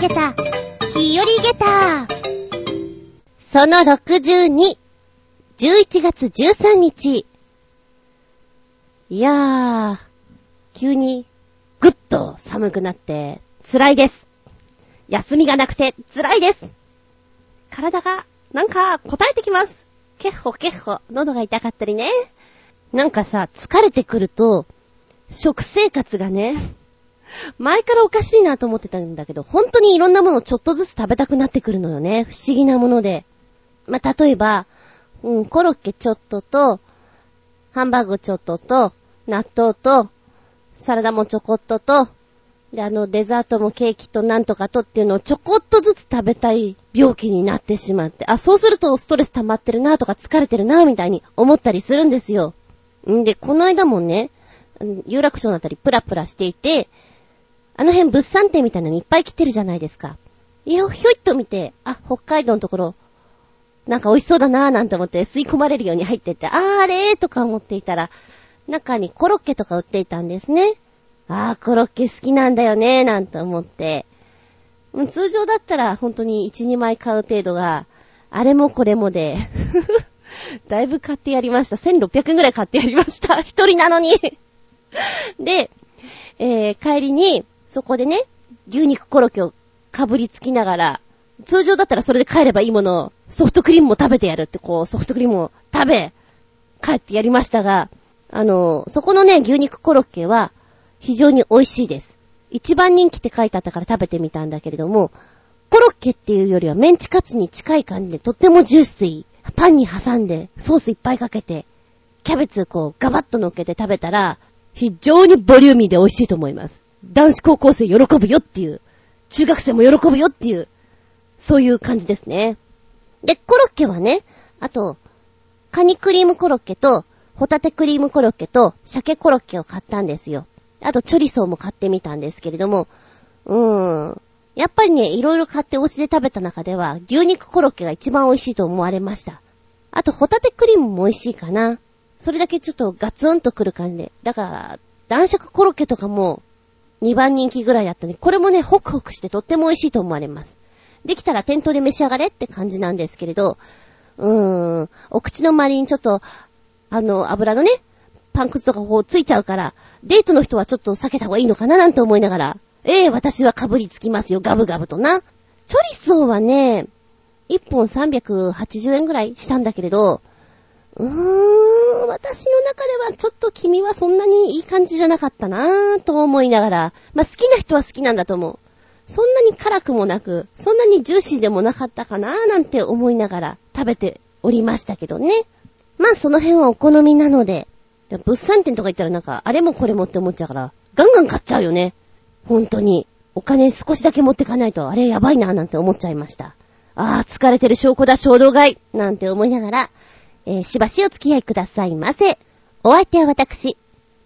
げた、日和げた。その62、11月13日。いやー、急にぐっと寒くなって辛いです。休みがなくて辛いです。体がなんか答えてきます。けっほけっほ、喉が痛かったりね。なんかさ、疲れてくると、食生活がね、前からおかしいなと思ってたんだけど、本当にいろんなものをちょっとずつ食べたくなってくるのよね。不思議なもので。まあ、例えば、うん、コロッケちょっとと、ハンバーグちょっとと、納豆と、サラダもちょこっとと、で、あの、デザートもケーキとなんとかとっていうのをちょこっとずつ食べたい病気になってしまって、あ、そうするとストレス溜まってるなとか疲れてるなみたいに思ったりするんですよ。んで、この間もね、有楽町のあたりプラプラしていて、あの辺物産展みたいなのいっぱい来てるじゃないですか。いや、ひょいっと見て、あ、北海道のところ、なんか美味しそうだなぁなんて思って吸い込まれるように入ってって、あーあれーとか思っていたら、中にコロッケとか売っていたんですね。ああ、コロッケ好きなんだよねー、なんて思って。通常だったら本当に1、2枚買う程度が、あれもこれもで だいぶ買ってやりました。1600円ぐらい買ってやりました。一人なのにで、えー、帰りに、そこでね、牛肉コロッケをかぶりつきながら、通常だったらそれで帰ればいいものを、ソフトクリームも食べてやるって、こう、ソフトクリームを食べ、帰ってやりましたが、あの、そこのね、牛肉コロッケは、非常に美味しいです。一番人気って書いてあったから食べてみたんだけれども、コロッケっていうよりはメンチカツに近い感じでとってもジュースい。パンに挟んでソースいっぱいかけて、キャベツこうガバッと乗っけて食べたら、非常にボリューミーで美味しいと思います。男子高校生喜ぶよっていう、中学生も喜ぶよっていう、そういう感じですね。で、コロッケはね、あと、カニクリームコロッケと、ホタテクリームコロッケと、鮭コロッケを買ったんですよ。あと、チョリソーも買ってみたんですけれども、うーん。やっぱりね、いろいろ買ってお家で食べた中では、牛肉コロッケが一番美味しいと思われました。あと、ホタテクリームも美味しいかな。それだけちょっとガツンとくる感じで。だから、男爵コロッケとかも、2番人気ぐらいだったね。これもね、ホクホクしてとっても美味しいと思われます。できたら店頭で召し上がれって感じなんですけれど、うーん、お口の周りにちょっと、あの、油のね、パンクスとかこうついちゃうから、デートの人はちょっと避けた方がいいのかななんて思いながら、ええー、私は被りつきますよ、ガブガブとな。チョリソーはね、1本380円ぐらいしたんだけれど、うーん、私の中ではちょっと君はそんなにいい感じじゃなかったなぁと思いながら、まあ、好きな人は好きなんだと思う。そんなに辛くもなく、そんなにジューシーでもなかったかなぁなんて思いながら食べておりましたけどね。まあその辺はお好みなので、物産展とか行ったらなんか、あれもこれもって思っちゃうから、ガンガン買っちゃうよね。本当に。お金少しだけ持ってかないと、あれやばいなぁ、なんて思っちゃいました。ああ、疲れてる証拠だ、衝動買い、なんて思いながら、えー、しばしお付き合いくださいませ。お相手は私。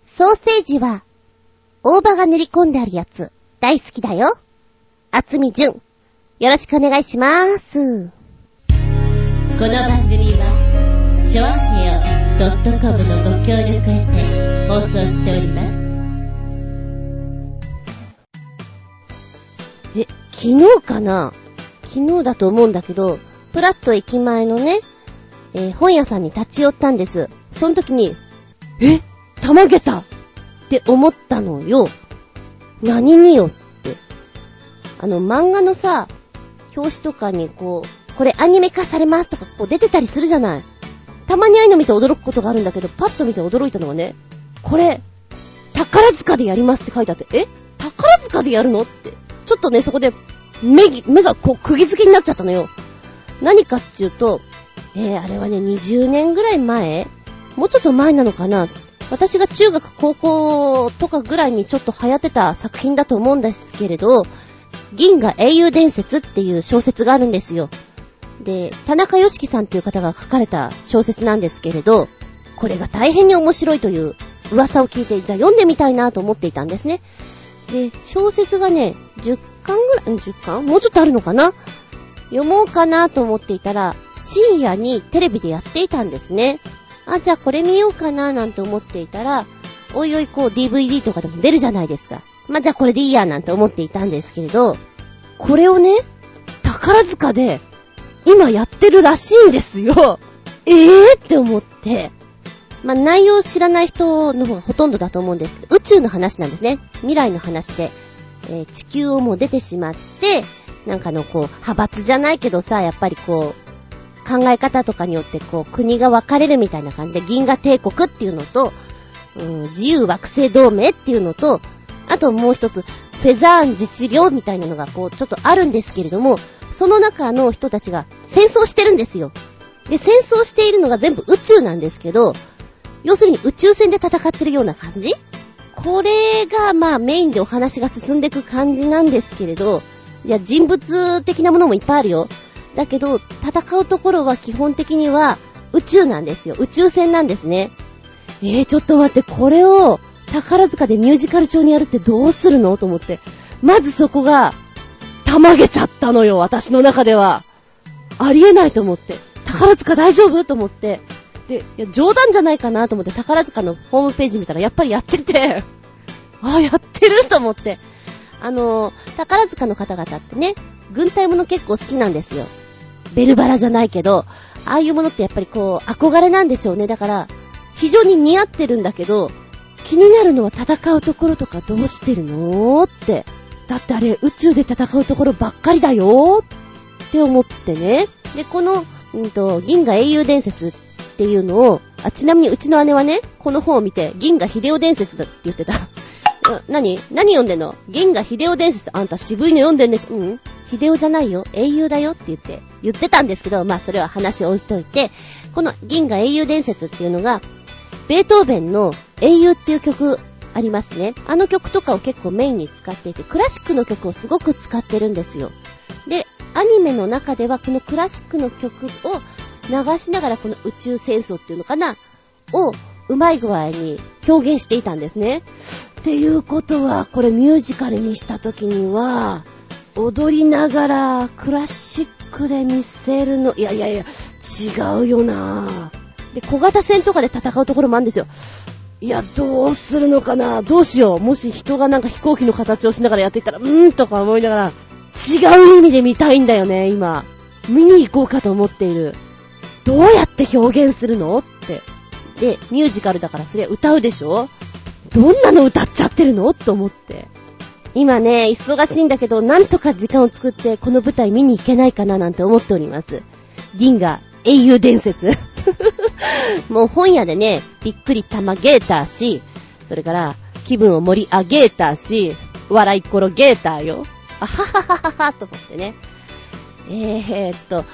ソーセージは、大葉が練り込んであるやつ、大好きだよ。厚み純。よろしくお願いしまーす。この番組は、ちょあへよ .com のご協力へて放送しております。え、昨日かな？昨日だと思うんだけど、プラット駅前のね、えー、本屋さんに立ち寄ったんです。その時に、えたまげたって思ったのよ。何によ？って。あの、漫画のさ、表紙とかにこう、これアニメ化されますとかこう出てたりするじゃない。たまにああいうの見て驚くことがあるんだけど、パッと見て驚いたのはね、これ、宝塚でやりますって書いてあって、え？宝塚でやるの？って。ちょっとね、そこで、目、目がこう、釘付けになっちゃったのよ。何かっていうと、えー、あれはね、20年ぐらい前？もうちょっと前なのかな？私が中学、高校とかぐらいにちょっと流行ってた作品だと思うんですけれど、銀河英雄伝説っていう小説があるんですよ。で、田中良樹さんっていう方が書かれた小説なんですけれど、これが大変に面白いという噂を聞いて、じゃあ読んでみたいなと思っていたんですね。で、小説がね、10巻ぐらい、10巻？もうちょっとあるのかな？読もうかなと思っていたら、深夜にテレビでやっていたんですね。あ、じゃあこれ見ようかななんて思っていたら、おいおいこう DVD とかでも出るじゃないですか。まあ、じゃあこれでいいやなんて思っていたんですけれど、これをね、宝塚で、今やってるらしいんですよ。ええー、って思って、まあ、内容知らない人の方がほとんどだと思うんですけど、宇宙の話なんですね。未来の話で、えー、地球をもう出てしまって、なんかのこう、派閥じゃないけどさ、やっぱりこう、考え方とかによってこう、国が分かれるみたいな感じで、銀河帝国っていうのと、うん、自由惑星同盟っていうのと、あともう一つ、フェザーン自治領みたいなのがこう、ちょっとあるんですけれども、その中の人たちが戦争してるんですよ。で、戦争しているのが全部宇宙なんですけど、要するに宇宙船で戦ってるような感じ？これが、まあメインでお話が進んでいく感じなんですけれど、いや、人物的なものもいっぱいあるよ。だけど、戦うところは基本的には宇宙なんですよ。宇宙船なんですね。えー、ちょっと待って、これを宝塚でミュージカル調にやるってどうするの？と思って。まずそこが、たまげちゃったのよ、私の中では。ありえないと思って。宝塚大丈夫？と思って。で、いや、冗談じゃないかなと思って宝塚のホームページ見たらやっぱりやってて、ああ、やってる？と思って。あの宝塚の方々ってね、軍隊もの結構好きなんですよ。ベルバラじゃないけど、ああいうものってやっぱりこう、憧れなんでしょうね。だから、非常に似合ってるんだけど、気になるのは戦うところとかどうしてるのって。だってあれ、宇宙で戦うところばっかりだよって思ってね。で、この、うんと、銀河英雄伝説っていうのを、あ、ちなみにうちの姉はね、この本を見て、銀河秀夫伝説だって言ってた。何？何読んでんの？銀河秀夫伝説。あんた渋いの読んでんね。うん秀夫じゃないよ。英雄だよって言って、言ってたんですけど、まあそれは話置いといて、この銀河英雄伝説っていうのが、ベートーベンの英雄っていう曲ありますね。あの曲とかを結構メインに使っていて、クラシックの曲をすごく使ってるんですよ。で、アニメの中ではこのクラシックの曲を流しながらこの宇宙戦争っていうのかな？をうまい具合に表現していたんですね。っていうことは、これミュージカルにした時には、踊りながらクラシックで見せるの、いやいやいや、違うよなで、小型船とかで戦うところもあるんですよ。いや、どうするのかな？どうしよう？もし人がなんか飛行機の形をしながらやっていったら、うーんとか思いながら、違う意味で見たいんだよね、今。見に行こうかと思っている。どうやって表現するの？って。で、ミュージカルだからそれ歌うでしょ？どんなの歌っちゃってるの？と思って。今ね、忙しいんだけど、なんとか時間を作ってこの舞台見に行けないかななんて思っております。銀河英雄伝説。もう本屋でね、びっくり玉ゲーターし、それから気分を盛り上げーターし、笑いっころゲーターよ。あはははははと思ってね。えーっと、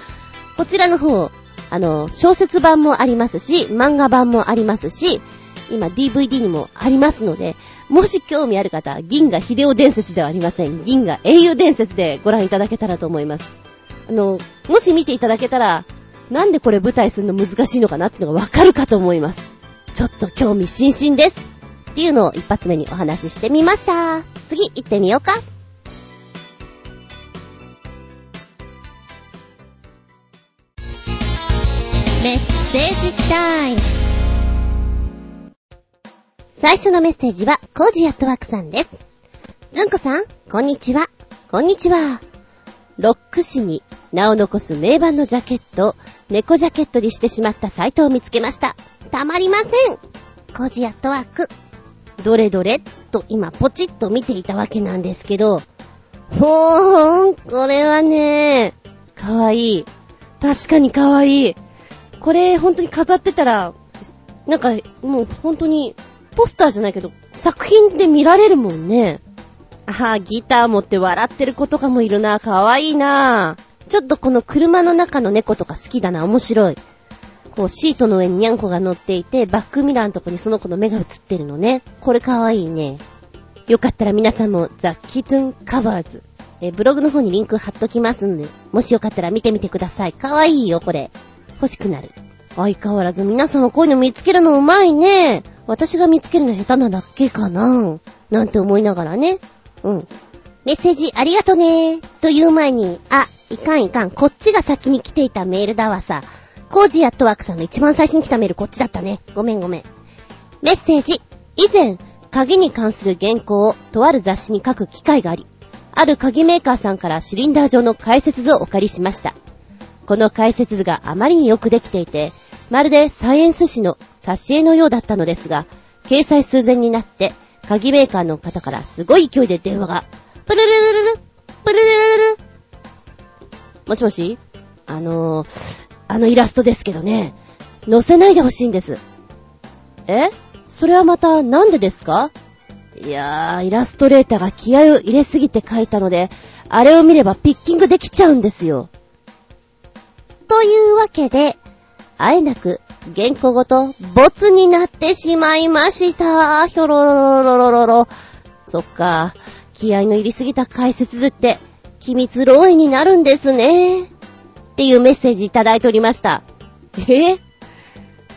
こちらの方、あの、小説版もありますし、漫画版もありますし、今 DVD にもありますので、もし興味ある方、銀河秀夫伝説ではありません。銀河英雄伝説でご覧いただけたらと思います。あの、もし見ていただけたら、なんでこれ舞台するの難しいのかなっていうのがわかるかと思います。ちょっと興味津々です。っていうのを一発目にお話ししてみました。次行ってみようか。メッセージタイム。最初のメッセージは、コージアットワークさんです。ずんこさん、こんにちは。こんにちは。ロック誌に名を残す名盤のジャケット猫ジャケットにしてしまったサイトを見つけました。たまりません。コージアットワーク。どれどれと今ポチッと見ていたわけなんですけど、ほーん、これはね、かわいい。確かにかわいい。これ本当に飾ってたら、なんかもう本当にポスターじゃないけど、作品で見られるもんね。ああ、ギター持って笑ってる子とかもいるな。かわいいな。ちょっとこの車の中の猫とか好きだな。面白い。こう、シートの上にニャンコが乗っていて、バックミラーのとこにその子の目が映ってるのね。これかわいいね。よかったら皆さんも、ザ・キトゥン・カバーズ。え、ブログの方にリンク貼っときますんで、もしよかったら見てみてください。かわいいよ、これ。欲しくなる。相変わらず皆さんはこういうの見つけるのうまいね。私が見つけるの下手なだけかな？なんて思いながらね。うん。メッセージありがとね。という前に、あ、いかんいかん。こっちが先に来ていたメールだわさ。コージアットワークさんの一番最初に来たメールこっちだったね。ごめんごめん。メッセージ。以前、鍵に関する原稿をとある雑誌に書く機会があり、ある鍵メーカーさんからシリンダー状の解説図をお借りしました。この解説図があまりによくできていて、まるでサイエンス誌の挿絵のようだったのですが、掲載数前になって、鍵メーカーの方からすごい勢いで電話が、プルルルルルプルルルルル。もしもし？あのー、あのイラストですけどね、載せないでほしいんです。え？それはまたなんでですか？いやー、イラストレーターが気合を入れすぎて書いたので、あれを見ればピッキングできちゃうんですよ。というわけで、あえなく原稿ごとボツになってしまいました。ひょろろろろろろろ。そっか、気合の入りすぎた解説図って、機密漏洩になるんですね。っていうメッセージいただいておりました。え？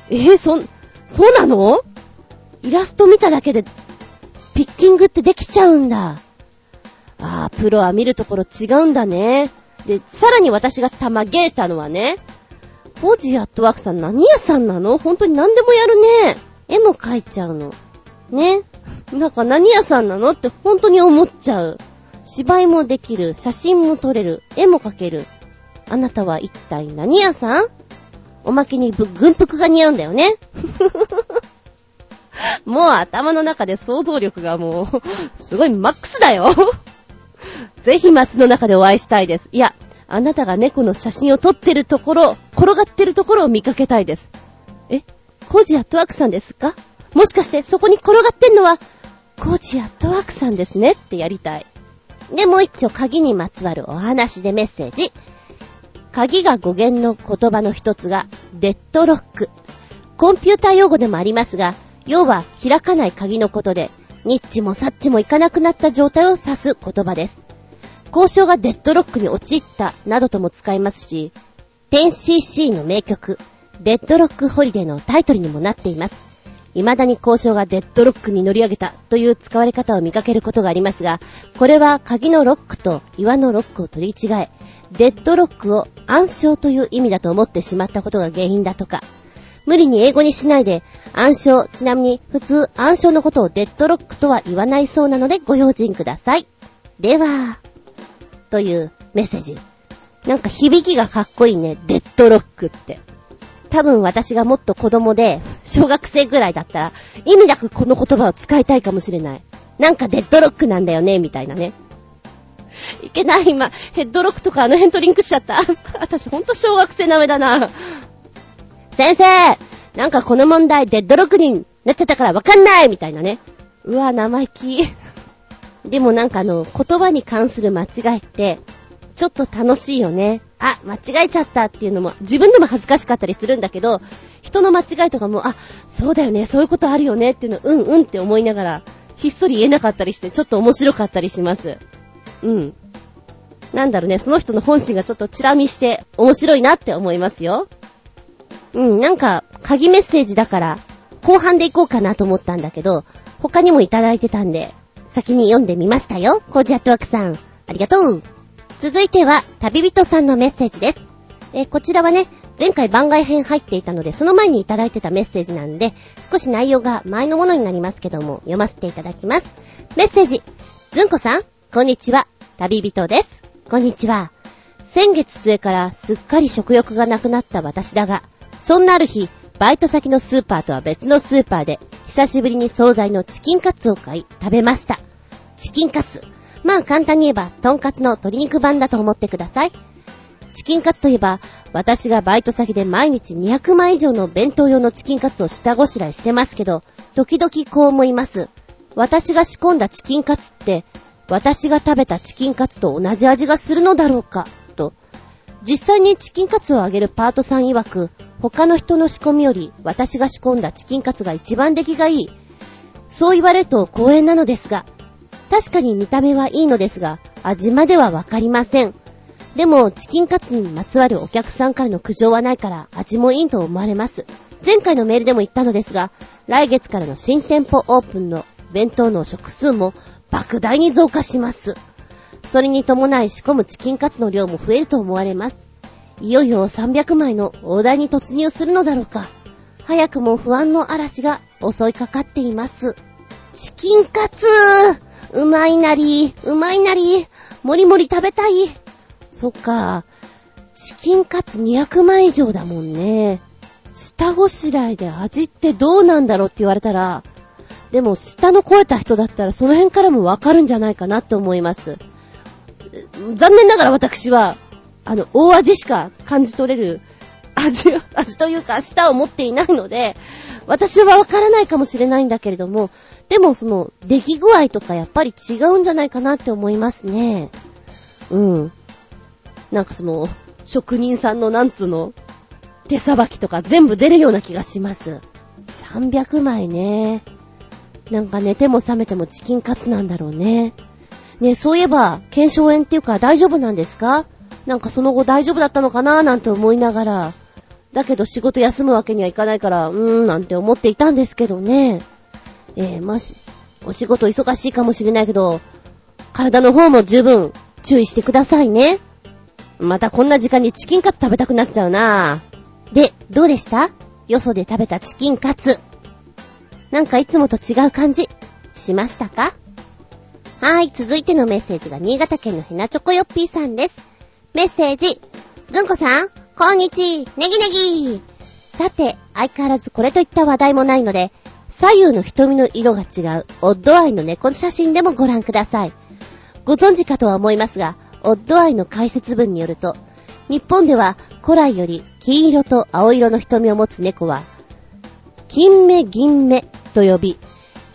え？そ、そうなの？イラスト見ただけで、ピッキングってできちゃうんだ。ああ、プロは見るところ違うんだね。で、さらに私がたまげーたのはね、ポージアットワークさん何屋さんなの？本当に何でもやるね。絵も描いちゃうの。ね。なんか何屋さんなの？って本当に思っちゃう。芝居もできる、写真も撮れる、絵も描ける。あなたは一体何屋さん？おまけに軍服が似合うんだよね。もう頭の中で想像力がもう、すごいマックスだよ。ぜひ街の中でお会いしたいです。いや、あなたが猫の写真を撮ってるところ、転がってるところを見かけたいです。え？コージアットワークさんですか？もしかしてそこに転がってんのは、コージアットワークさんですねってやりたい。で、もう一丁鍵にまつわるお話でメッセージ。鍵が語源の言葉の一つが、デッドロック。コンピューター用語でもありますが、要は開かない鍵のことで、ニッチもサッチもいかなくなった状態を指す言葉です。交渉がデッドロックに陥ったなどとも使いますし、10cc の名曲、デッドロックホリデーのタイトルにもなっています。未だに交渉がデッドロックに乗り上げたという使われ方を見かけることがありますが、これは鍵のロックと岩のロックを取り違え、デッドロックを暗証という意味だと思ってしまったことが原因だとか、無理に英語にしないで、暗証、ちなみに普通暗証のことをデッドロックとは言わないそうなのでご用心ください。では、というメッセージ。なんか響きがかっこいいね、デッドロックって。多分私がもっと子供で、小学生ぐらいだったら、意味なくこの言葉を使いたいかもしれない。なんかデッドロックなんだよね、みたいなね。いけない、今。ヘッドロックとかあの辺とリンクしちゃった。私ほんと小学生なめだな。先生なんかこの問題デッドロックになっちゃったからわかんないみたいなね。うわ、生意気。でもなんかあの、言葉に関する間違いって、ちょっと楽しいよね。あ、間違えちゃったっていうのも、自分でも恥ずかしかったりするんだけど、人の間違いとかも、あ、そうだよね、そういうことあるよねっていうの、うんうんって思いながら、ひっそり言えなかったりして、ちょっと面白かったりします。うん。なんだろうね、その人の本心がちょっとチラ見して面白いなって思いますよ。うん、なんか、鍵メッセージだから、後半でいこうかなと思ったんだけど、他にもいただいてたんで、先に読んでみましたよ。コージアットワークさん。ありがとう。続いては、旅人さんのメッセージです。えこちらはね、前回番外編入っていたので、その前にいただいてたメッセージなんで、少し内容が前のものになりますけども、読ませていただきます。メッセージ。ずんこさん、こんにちは。旅人です。こんにちは。先月末からすっかり食欲がなくなった私だが、そんなある日、バイト先のスーパーとは別のスーパーで、久しぶりに惣菜のチキンカツを買い、食べました。チキンカツ。まあ簡単に言えば、トンカツの鶏肉版だと思ってください。チキンカツといえば、私がバイト先で毎日200枚以上の弁当用のチキンカツを下ごしらえしてますけど、時々こう思います。私が仕込んだチキンカツって、私が食べたチキンカツと同じ味がするのだろうか、と。実際にチキンカツをあげるパートさん曰く、他の人の仕込みより私が仕込んだチキンカツが一番出来がいい。そう言われると光栄なのですが、確かに見た目はいいのですが、味まではわかりません。でも、チキンカツにまつわるお客さんからの苦情はないから味もいいと思われます。前回のメールでも言ったのですが、来月からの新店舗オープンの弁当の食数も莫大に増加します。それに伴い仕込むチキンカツの量も増えると思われます。いよいよ300枚の大台に突入するのだろうか。早くも不安の嵐が襲いかかっています。チキンカツうまいなり、うまいなり、もりもり食べたい。そっか。チキンカツ200枚以上だもんね。下ごしらえで味ってどうなんだろうって言われたら、でも下の超えた人だったらその辺からもわかるんじゃないかなって思います。残念ながら私は、あの、大味しか感じ取れる味、味というか舌を持っていないので、私はわからないかもしれないんだけれども、でもその、出来具合とかやっぱり違うんじゃないかなって思いますね。うん。なんかその、職人さんのなんつうの、手さばきとか全部出るような気がします。300枚ね。なんか寝ても覚めてもチキンカツなんだろうね。ねそういえば、腱鞘炎っていうか大丈夫なんですか？なんかその後大丈夫だったのかななんて思いながら、だけど仕事休むわけにはいかないから、うーんなんて思っていたんですけどね。えー、まし、お仕事忙しいかもしれないけど、体の方も十分注意してくださいね。またこんな時間にチキンカツ食べたくなっちゃうなで、どうでした？よそで食べたチキンカツ。なんかいつもと違う感じ、しましたか？はい、続いてのメッセージが新潟県のヘナチョコヨッピーさんです。メッセージ。ずんこさん、こんにち、ネギネギさて、相変わらずこれといった話題もないので、左右の瞳の色が違う、オッドアイの猫の写真でもご覧ください。ご存知かとは思いますが、オッドアイの解説文によると、日本では古来より金色と青色の瞳を持つ猫は、金目銀目と呼び、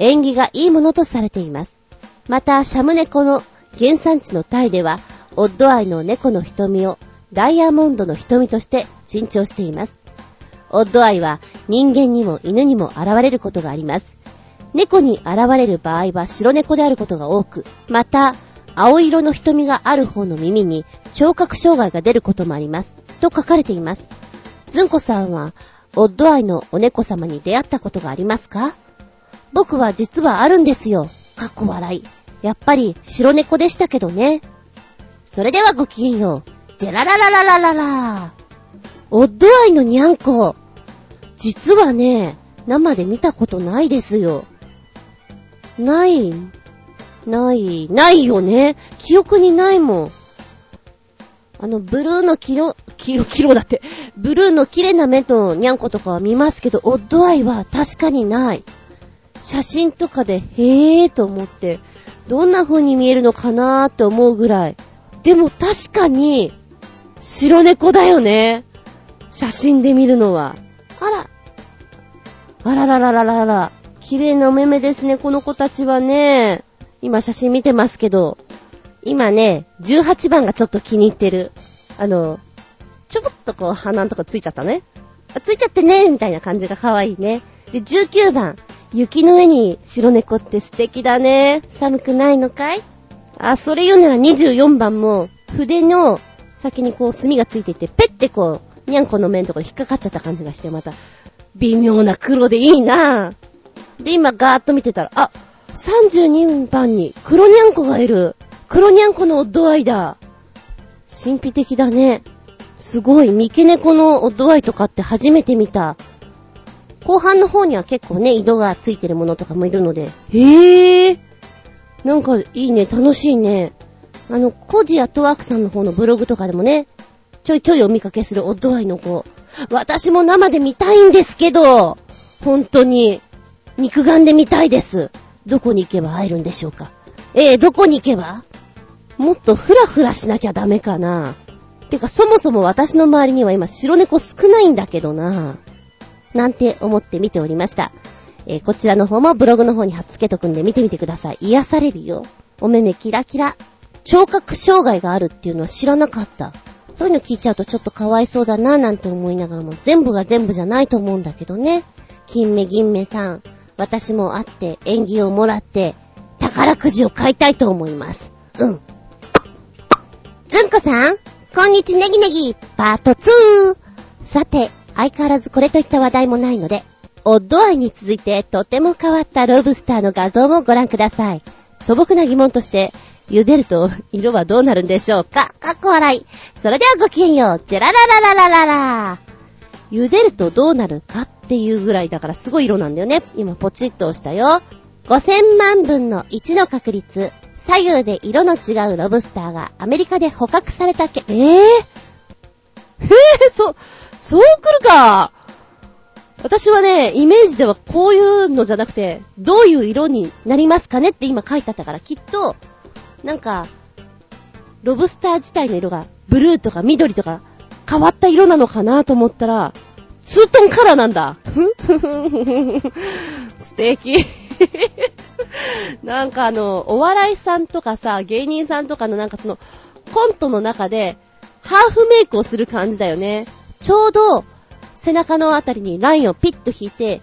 縁起がいいものとされています。また、シャム猫の原産地のタイでは、オッドアイの猫の瞳をダイヤモンドの瞳として珍重しています。オッドアイは人間にも犬にも現れることがあります。猫に現れる場合は白猫であることが多く、また、青色の瞳がある方の耳に聴覚障害が出ることもあります。と書かれています。ずんこさんは、オッドアイのお猫様に出会ったことがありますか？僕は実はあるんですよ。かっこ笑い。やっぱり白猫でしたけどね。それではごきげんよう。ジェラララララララオッドアイのニャンコ。実はね、生で見たことないですよ。ない、ない、ないよね。記憶にないもん。あの、ブルーのキロ、キロ、キロだって、ブルーの綺麗な目とニャンコとかは見ますけど、オッドアイは確かにない。写真とかで、へーと思って、どんな風に見えるのかなーって思うぐらい。でも確かに、白猫だよね。写真で見るのは。あら。あらららららら。綺麗なお目目ですね、この子たちはね。今写真見てますけど。今ね、18番がちょっと気に入ってる。あの、ちょぼっとこう鼻のとこついちゃったね。あ、ついちゃってねみたいな感じが可愛いね。で、19番。雪の上に白猫って素敵だね。寒くないのかい？あ、それ言うなら24番も、筆の先にこう墨がついていて、ペッてこう、にゃんこの面とか引っかかっちゃった感じがして、また、微妙な黒でいいなぁ。で、今ガーッと見てたら、あ、32番に黒にゃんこがいる。黒にゃんこのオッドアイだ。神秘的だね。すごい、三毛猫のオッドアイとかって初めて見た。後半の方には結構ね、色がついてるものとかもいるので。へぇー。なんかいいね、楽しいね。あの、コジアトワークさんの方のブログとかでもね、ちょいちょいお見かけするオッドアイの子。私も生で見たいんですけど、本当に、肉眼で見たいです。どこに行けば会えるんでしょうか。えー、どこに行けば？もっとフラフラしなきゃダメかな。てか、そもそも私の周りには今白猫少ないんだけどな。なんて思って見ておりました。えー、こちらの方もブログの方に貼っつけとくんで見てみてください。癒されるよ。お目目キラキラ。聴覚障害があるっていうのは知らなかった。そういうの聞いちゃうとちょっとかわいそうだなぁなんて思いながらも全部が全部じゃないと思うんだけどね。金目銀目さん、私も会って縁起をもらって宝くじを買いたいと思います。うん。ずんこさん、こんにちネギネギ、パート 2! さて、相変わらずこれといった話題もないので、オッドアイに続いてとても変わったロブスターの画像もご覧ください。素朴な疑問として、茹でると 色はどうなるんでしょうか？かっこ笑い。それではごきげんよう。ジェラララララララ茹でるとどうなるかっていうぐらいだからすごい色なんだよね。今ポチッと押したよ。5000万分の1の確率。左右で色の違うロブスターがアメリカで捕獲されたけ、えぇ、ー、えぇ、そ、そう来るか。私はね、イメージではこういうのじゃなくて、どういう色になりますかねって今書いてあったから、きっと、なんか、ロブスター自体の色が、ブルーとか緑とか、変わった色なのかなと思ったら、ツートンカラーなんだ。素敵。なんかあの、お笑いさんとかさ、芸人さんとかのなんかその、コントの中で、ハーフメイクをする感じだよね。ちょうど、背中のあたりにラインをピッと引いて、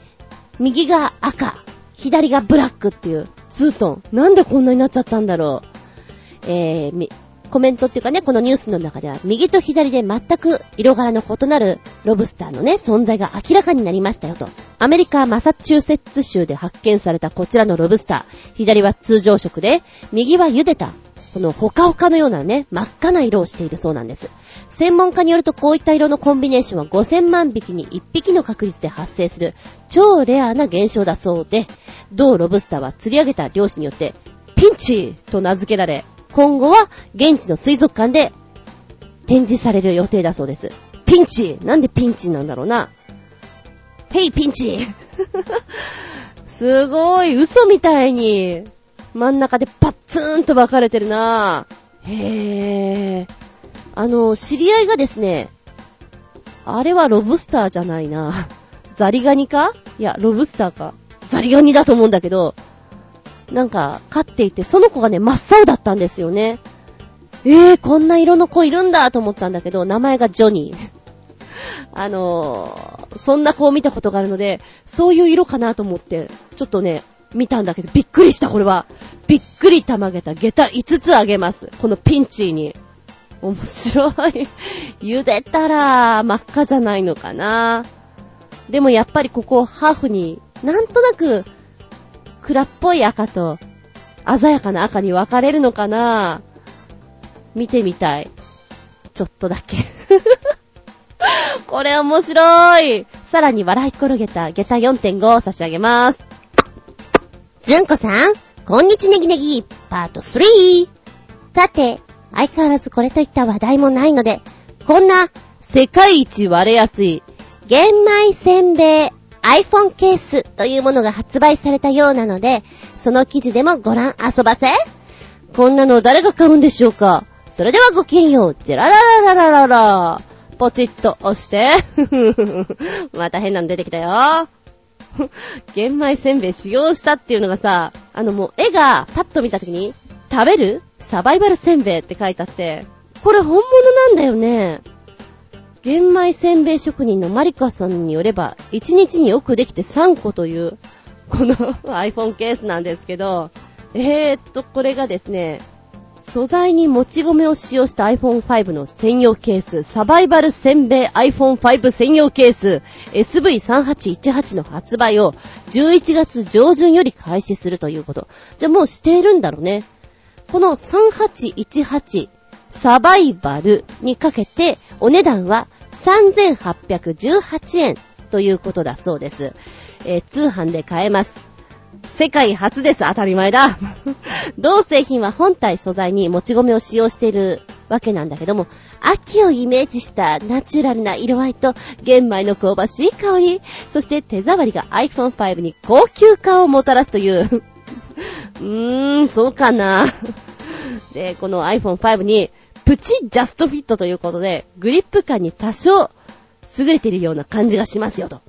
右が赤、左がブラックっていう、ツートン。なんでこんなになっちゃったんだろう。えー、コメントっていうかね、このニュースの中では、右と左で全く色柄の異なるロブスターのね、存在が明らかになりましたよと。アメリカ・マサチューセッツ州で発見されたこちらのロブスター。左は通常色で、右は茹でたこのほかほかのようなね、真っ赤な色をしているそうなんです。専門家によるとこういった色のコンビネーションは5000万匹に1匹の確率で発生する超レアな現象だそうで、同ロブスターは釣り上げた漁師によってピンチと名付けられ、今後は現地の水族館で展示される予定だそうです。ピンチなんでピンチなんだろうな？ヘイピンチ すごい、嘘みたいに、真ん中でパッツーンと分かれてるなぁへぇー。あの、知り合いがですね、あれはロブスターじゃないなぁ。ザリガニか？いや、ロブスターか。ザリガニだと思うんだけど、なんか、飼っていて、その子がね、真っ青だったんですよね。えー、こんな色の子いるんだと思ったんだけど、名前がジョニー。あのー、そんな子を見たことがあるので、そういう色かなと思って、ちょっとね、見たんだけど、びっくりした、これは。びっくりたまげた下駄5つあげます。このピンチーに。面白い。茹でたら真っ赤じゃないのかな。でもやっぱりここハーフになんとなく暗っぽい赤と鮮やかな赤に分かれるのかな見てみたい。ちょっとだけ これ面白い。さらに笑い転げた下駄4.5を差し上げます。ずんこさん、こんにちねぎねぎ、パート 3! さて、相変わらずこれといった話題もないので、こんな世界一割れやすい玄米せんべい iPhone ケースというものが発売されたようなので、その記事でもご覧遊ばせこんなの誰が買うんでしょうかそれではごきげんよう。ジェラララララララ。ポチッと押して。また変なの出てきたよ。玄米せんべい使用したっていうのがさ、あのもう絵がパッと見たときに、食べる？サバイバルせんべいって書いてあって、これ本物なんだよね。玄米せんべい職人のマリカさんによれば、1日によくできて3個という、この iPhone ケースなんですけど、えーっと、これがですね、素材にもち米を使用した iPhone5 の専用ケース、サバイバルせんべい iPhone5 専用ケース SV3818 の発売を11月上旬より開始するということ。じゃあもうしているんだろうね。この3818サバイバルにかけてお値段は3818円ということだそうです。えー、通販で買えます。世界初です。当たり前だ。同製品は本体素材にもち米を使用しているわけなんだけども、秋をイメージしたナチュラルな色合いと玄米の香ばしい香り、そして手触りが iPhone5 に高級感をもたらすという。うーん、そうかな。で、この iPhone5 にプチジャストフィットということで、グリップ感に多少優れているような感じがしますよと。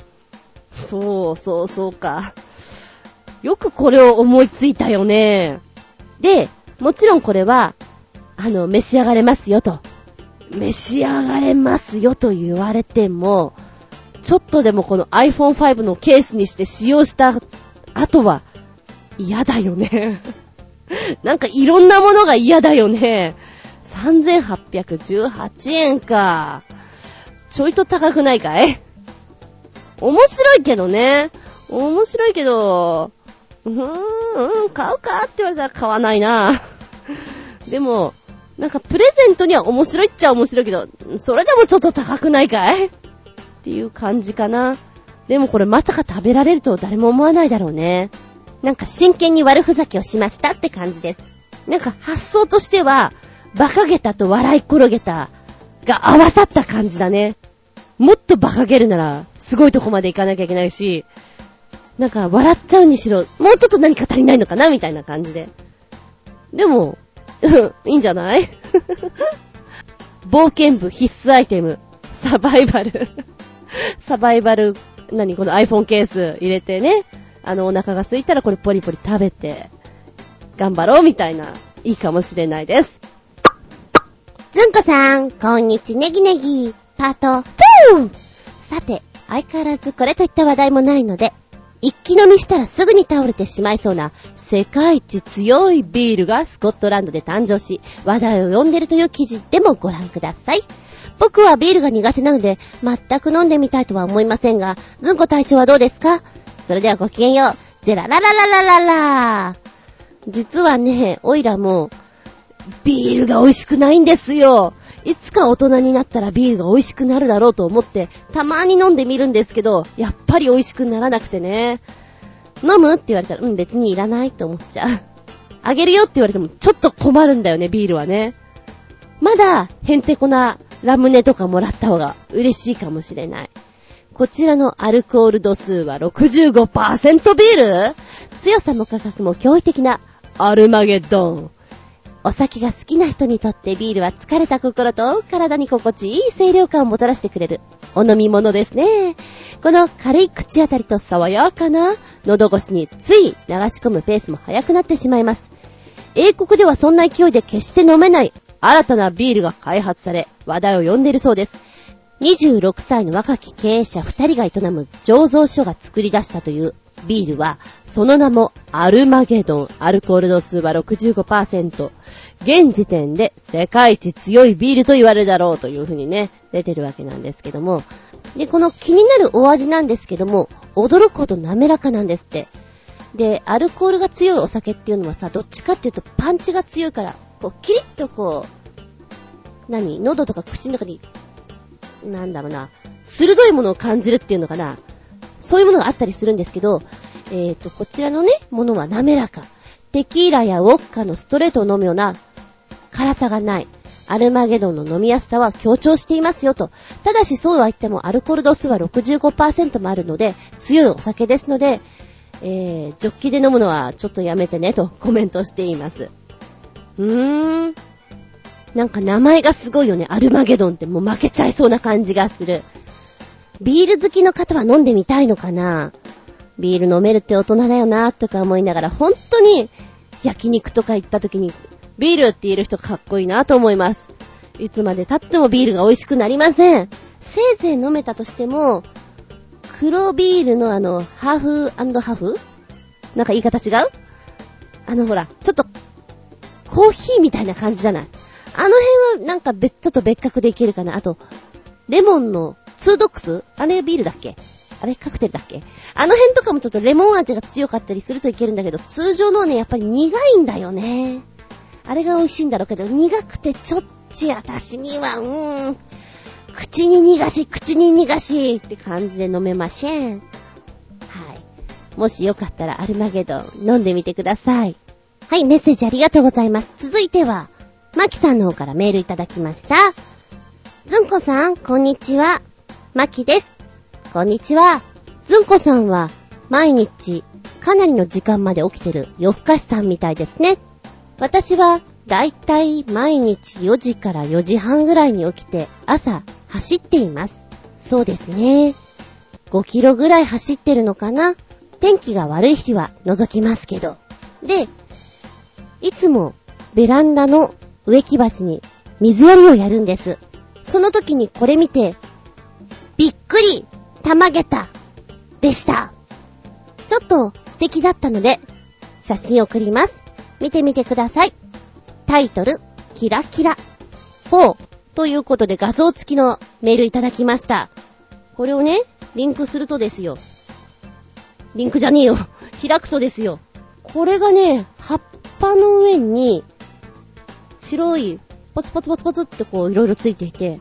そうそうそうか。よくこれを思いついたよね。で、もちろんこれは、あの、召し上がれますよと。召し上がれますよと言われても、ちょっとでもこの iPhone5 のケースにして使用した後は嫌だよね。なんかいろんなものが嫌だよね。3818円か。ちょいと高くないかい？面白いけどね。面白いけど、うーん、買うかって言われたら買わないな。でも、なんかプレゼントには面白いっちゃ面白いけど、それでもちょっと高くないかい？っていう感じかな。でもこれまさか食べられると誰も思わないだろうね。なんか真剣に悪ふざけをしましたって感じです。なんか発想としては、馬鹿げたと笑い転げたが合わさった感じだね。もっと馬鹿げるなら、すごいとこまで行かなきゃいけないし、なんか笑っちゃうにしろ、もうちょっと何か足りないのかなみたいな感じで。でも、うんいいんじゃない？冒険部必須アイテム、サバイバル。サバイバル、何？この iPhone ケース入れてね、あのお腹が空いたらこれポリポリ食べて、頑張ろうみたいな、いいかもしれないです。ずんこさん、こんにちネギネギ、パート、ふー。さて、相変わらずこれといった話題もないので、一気飲みしたらすぐに倒れてしまいそうな世界一強いビールがスコットランドで誕生し、話題を呼んでるという記事でもご覧ください。僕はビールが苦手なので、全く飲んでみたいとは思いませんが、ずんこ隊長はどうですか？それではごきげんよう。ジェラララララララ実はね、オイラも、ビールが美味しくないんですよ。いつか大人になったらビールが美味しくなるだろうと思って、たまに飲んでみるんですけど、やっぱり美味しくならなくてね。飲む？って言われたら、うん、別にいらないって思っちゃう。あげるよって言われても、ちょっと困るんだよね、ビールはね。まだ、へんてこなラムネとかもらった方が嬉しいかもしれない。こちらのアルコール度数は65%ビール強さも価格も驚異的なアルマゲドン。お酒が好きな人にとってビールは疲れた心と体に心地いい清涼感をもたらしてくれるお飲み物ですね。この軽い口当たりと爽やかな喉越しについ流し込むペースも速くなってしまいます。英国ではそんな勢いで決して飲めない新たなビールが開発され話題を呼んでいるそうです。26歳の若き経営者2人が営む醸造所が作り出したというビールは、その名もアルマゲドン。アルコール度数は65%。現時点で世界一強いビールと言われるだろうという風にね、出てるわけなんですけども。で、この気になるお味なんですけども、驚くほど滑らかなんですって。で、アルコールが強いお酒っていうのはさ、どっちかっていうとパンチが強いから、こう、キリッとこう、何？喉とか口の中に、なんだろうな、鋭いものを感じるっていうのかな。そういうものがあったりするんですけど、えっ、ー、と、こちらのね、ものは滑らか。テキーラやウォッカのストレートを飲むような辛さがない。アルマゲドンの飲みやすさは強調していますよと。ただしそうは言ってもアルコール度数は65%もあるので、強いお酒ですので、えー、ジョッキで飲むのはちょっとやめてねとコメントしています。うーん。なんか名前がすごいよね。アルマゲドンってもう負けちゃいそうな感じがする。ビール好きの方は飲んでみたいのかなビール飲めるって大人だよなとか思いながら、本当に焼肉とか行った時に、ビールって言える人かっこいいなと思います。いつまで経ってもビールが美味しくなりません。せいぜい飲めたとしても、黒ビールのあの、ハーフハーフなんか言い方違う？あのほら、ちょっと、コーヒーみたいな感じじゃない？あの辺はなんか別、ちょっと別格でいけるかな。あと、レモンのツードックス？あれビールだっけ？あれカクテルだっけ？あの辺とかもちょっとレモン味が強かったりするといけるんだけど、通常のはね、やっぱり苦いんだよね。あれが美味しいんだろうけど、苦くてちょっち私には、うーん、口に苦し、口に苦しって感じで飲めません。はい。もしよかったらアルマゲドン飲んでみてください。はい、メッセージありがとうございます。続いては、マキさんの方からメールいただきました。ずんこさん、こんにちは。マキです。こんにちは。ずんこさんは、毎日、かなりの時間まで起きてる夜更かしさんみたいですね。私は、だいたい毎日4時から4時半ぐらいに起きて、朝、走っています。そうですね。5キロぐらい走ってるのかな天気が悪い日は除きますけど。で、いつもベランダの植木鉢に水やりをやるんです。その時にこれ見て、びっくりたまげたでした。ちょっと素敵だったので、写真を送ります。見てみてください。タイトル、キラキラ4ということで画像付きのメールいただきました。これをね、リンクするとですよ。リンクじゃねえよ。開くとですよ。これがね、葉っぱの上に、白い、ポツポツポツポツってこういろいろついていて、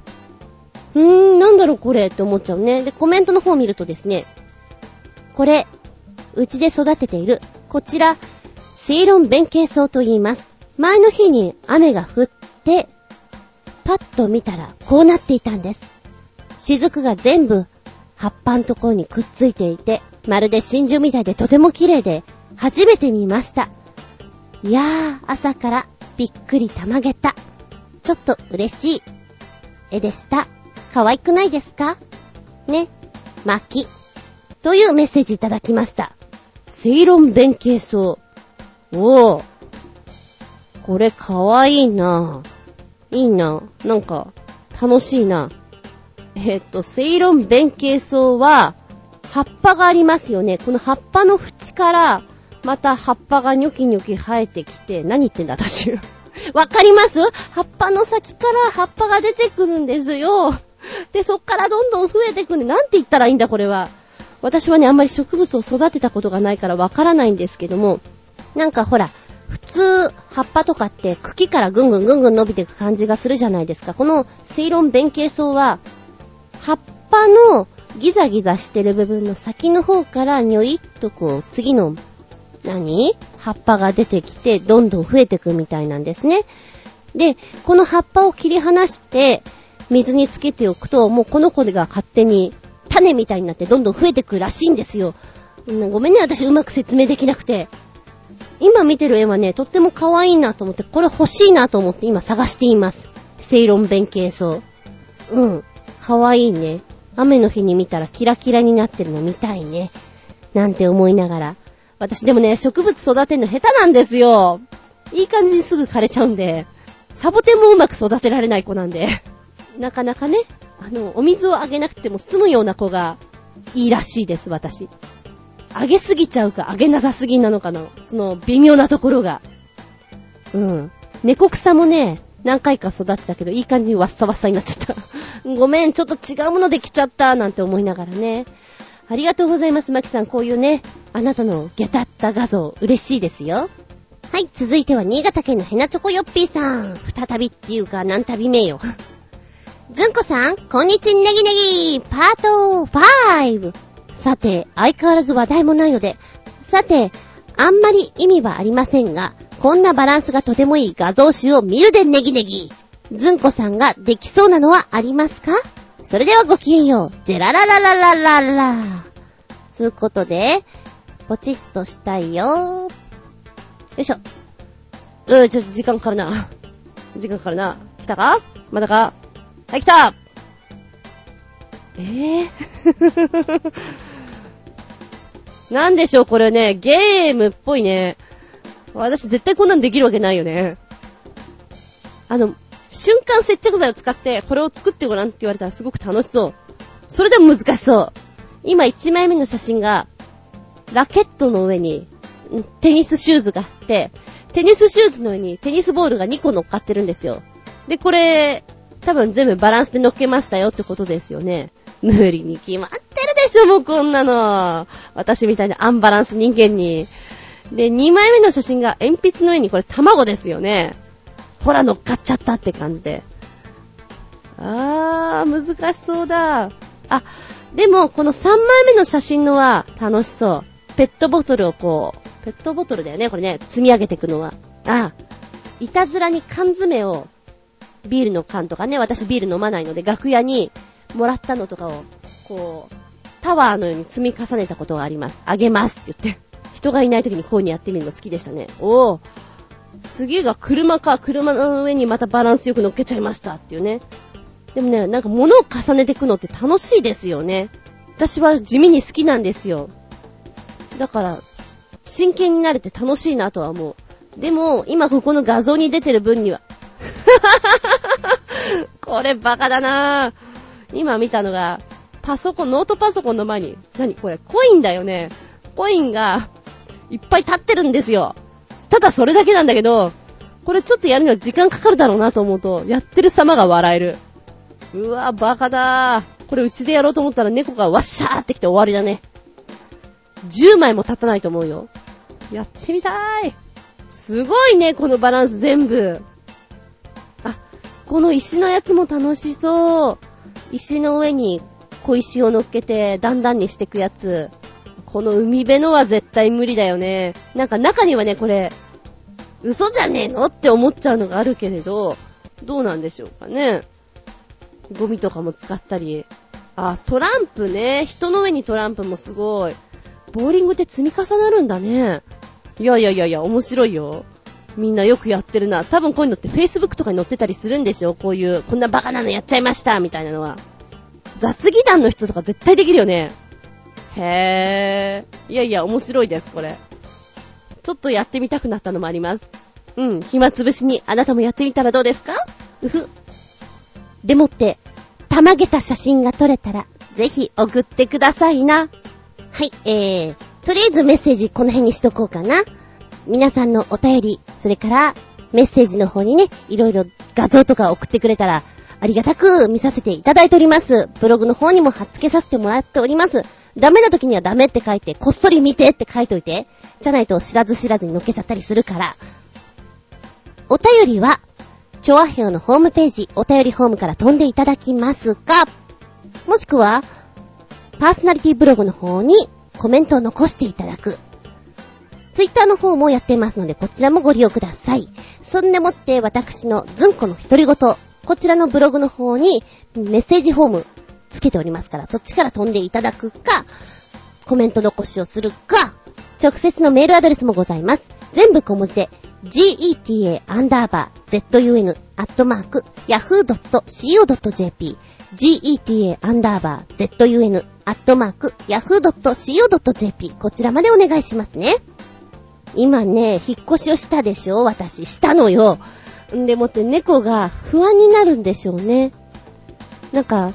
うーん、なんだろうこれって思っちゃうね。で、コメントの方を見るとですね、これ、うちで育てている、こちら、セイロン弁慶草と言います。前の日に雨が降って、パッと見たらこうなっていたんです。雫が全部葉っぱのところにくっついていて、まるで真珠みたいでとても綺麗で、初めて見ました。いやー、朝からびっくりたまげた。ちょっと嬉しい絵でした。可愛くないですか？ね、巻き。というメッセージいただきました。セイロン弁慶草。おー。これ可愛いな。いいな。なんか、楽しいな。えっ、と、セイロン弁慶草は、葉っぱがありますよね。この葉っぱの縁から、また葉っぱがニョキニョキ生えてきて、何言ってんだ私。わかります？葉っぱの先から葉っぱが出てくるんですよ。で、そっからどんどん増えてくんで、なんて言ったらいいんだこれは。私はね、あんまり植物を育てたことがないからわからないんですけども、なんかほら、普通、葉っぱとかって茎からぐんぐんぐんぐん伸びていく感じがするじゃないですか。このセイロン弁慶草は、葉っぱのギザギザしてる部分の先の方からニョイッとこう、次の、何？葉っぱが出てきて、どんどん増えてくみたいなんですね。で、この葉っぱを切り離して、水につけておくと、もうこの子が勝手に種みたいになってどんどん増えてくらしいんですよ。ごめんね、私うまく説明できなくて。今見てる絵はね、とっても可愛いなと思って、これ欲しいなと思って今探しています。セイロン弁慶草。うん。可愛いね。雨の日に見たらキラキラになってるの見たいね。なんて思いながら。私でもね、植物育てるの下手なんですよ。いい感じにすぐ枯れちゃうんで。サボテンもうまく育てられない子なんで。なかなかね、あの、お水をあげなくても済むような子がいいらしいです、私。あげすぎちゃうか、あげなさすぎなのかな。その、微妙なところが。うん。猫草もね、何回か育てたけど、いい感じにわっさわっさになっちゃった。ごめん、ちょっと違うものできちゃった、なんて思いながらね。ありがとうございます、マキさん。こういうね、あなたのゲタった画像、嬉しいですよ。はい、続いては新潟県のヘナチョコヨッピーさん。再びっていうか、何旅名よ。ずんこさん、こんにちはネギネギパート 5! さて、相変わらず話題もないので、さて、あんまり意味はありませんが、こんなバランスがとてもいい画像集を見るでネギネギずんこさんができそうなのはありますか？それではごきげんよう。ジェラララララララ。つうことで、ポチッとしたいよよいしょ。うー、ちょ、時間かかるな。時間かかるな。来たか？まだか？はい、来たえぇ、ー、なんでしょう、これね。ゲームっぽいね。私絶対こんなんできるわけないよね。あの、瞬間接着剤を使ってこれを作ってごらんって言われたらすごく楽しそう。それでも難しそう。今1枚目の写真が、ラケットの上にテニスシューズがあって、テニスシューズの上にテニスボールが2個乗っかってるんですよ。で、これ、多分全部バランスで乗っけましたよってことですよね。無理に決まってるでしょ、もうこんなの。私みたいなアンバランス人間に。で、2枚目の写真が鉛筆の上にこれ卵ですよね。ほら乗っかっちゃったって感じで。あー、難しそうだ。あ、でもこの3枚目の写真のは楽しそう。ペットボトルをこう、ペットボトルだよね、これね、積み上げていくのは。あ、いたずらに缶詰を、ビールの缶とかね、私ビール飲まないので、楽屋にもらったのとかを、こう、タワーのように積み重ねたことがあります。あげますって言って。人がいない時にこういうにやってみるの好きでしたね。おー。次が車か、車の上にまたバランスよく乗っけちゃいましたっていうね。でもね、なんか物を重ねていくのって楽しいですよね。私は地味に好きなんですよ。だから、真剣になれて楽しいなとは思う。でも、今ここの画像に出てる分には、これバカだなぁ。今見たのが、パソコン、ノートパソコンの前に、何これ、コインだよね。コインが、いっぱい立ってるんですよ。ただそれだけなんだけど、これちょっとやるには時間かかるだろうなと思うと、やってる様が笑える。うわ、バカだー。これうちでやろうと思ったら猫がワッシャーってきて終わりだね。10枚も立たないと思うよ。やってみたい。すごいね、このバランス全部。あ、この石のやつも楽しそう。石の上に小石を乗っけて段々にしていくやつ。この海辺のは絶対無理だよね。なんか中にはね、これ、嘘じゃねえの？って思っちゃうのがあるけれど、どうなんでしょうかね。ゴミとかも使ったり。あ、トランプね。人の上にトランプもすごい。ボーリングって積み重なるんだね。いやいやいやいや、面白いよ。みんなよくやってるな。多分こういうのって Facebook とかに載ってたりするんでしょこういう、こんなバカなのやっちゃいましたみたいなのは。雑技団の人とか絶対できるよね。へー。いやいや、面白いです、これ。ちょっとやってみたくなったのもあります。うん、暇つぶしにあなたもやってみたらどうですか？うふ。でもって、たまげた写真が撮れたら、ぜひ送ってくださいな。はい、えー、とりあえずメッセージこの辺にしとこうかな。皆さんのお便り、それからメッセージの方にね、いろいろ画像とか送ってくれたら、ありがたく見させていただいております。ブログの方にも貼っ付けさせてもらっております。ダメな時にはダメって書いて、こっそり見てって書いといて。じゃないと知らず知らずに乗っけちゃったりするから。お便りは、チョアヘオのホームページ、お便りホームから飛んでいただきますか、もしくは、パーソナリティブログの方にコメントを残していただく。ツイッターの方もやっていますので、こちらもご利用ください。そんでもって私のズンコの独り言、こちらのブログの方にメッセージフォームつけておりますから、そっちから飛んでいただくか、コメント残しをするか、直接のメールアドレスもございます。全部小文字で、geta アンダーバー zun アットマーク yahoo.co.jp geta アンダーバー zun アットマーク yahoo.co.jp こちらまでお願いしますね。今ね、引っ越しをしたでしょ？私、したのよ。でもって猫が不安になるんでしょうね。なんか、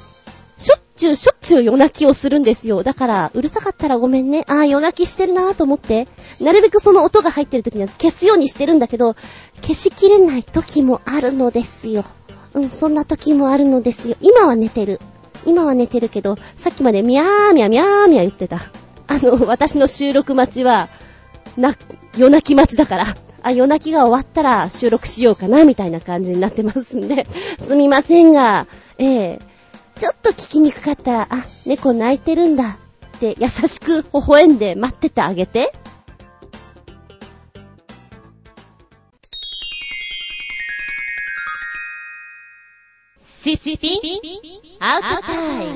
ちゅうしょっちゅう夜泣きをするんですよ。だから、うるさかったらごめんね。ああ、夜泣きしてるなぁと思って、なるべくその音が入ってる時には消すようにしてるんだけど、消しきれない時もあるのですよ。うん、そんな時もあるのですよ。今は寝てる。今は寝てるけど、さっきまでミャーミャーミャーミャー言ってた。あの、私の収録待ちは、な、夜泣き待ちだから。あ、夜泣きが終わったら収録しようかな、みたいな感じになってますんで、すみませんが、ええーちょっと聞きにくかったら、あ、猫泣いてるんだって優しく微笑んで待っててあげて。シシピアウトタイム。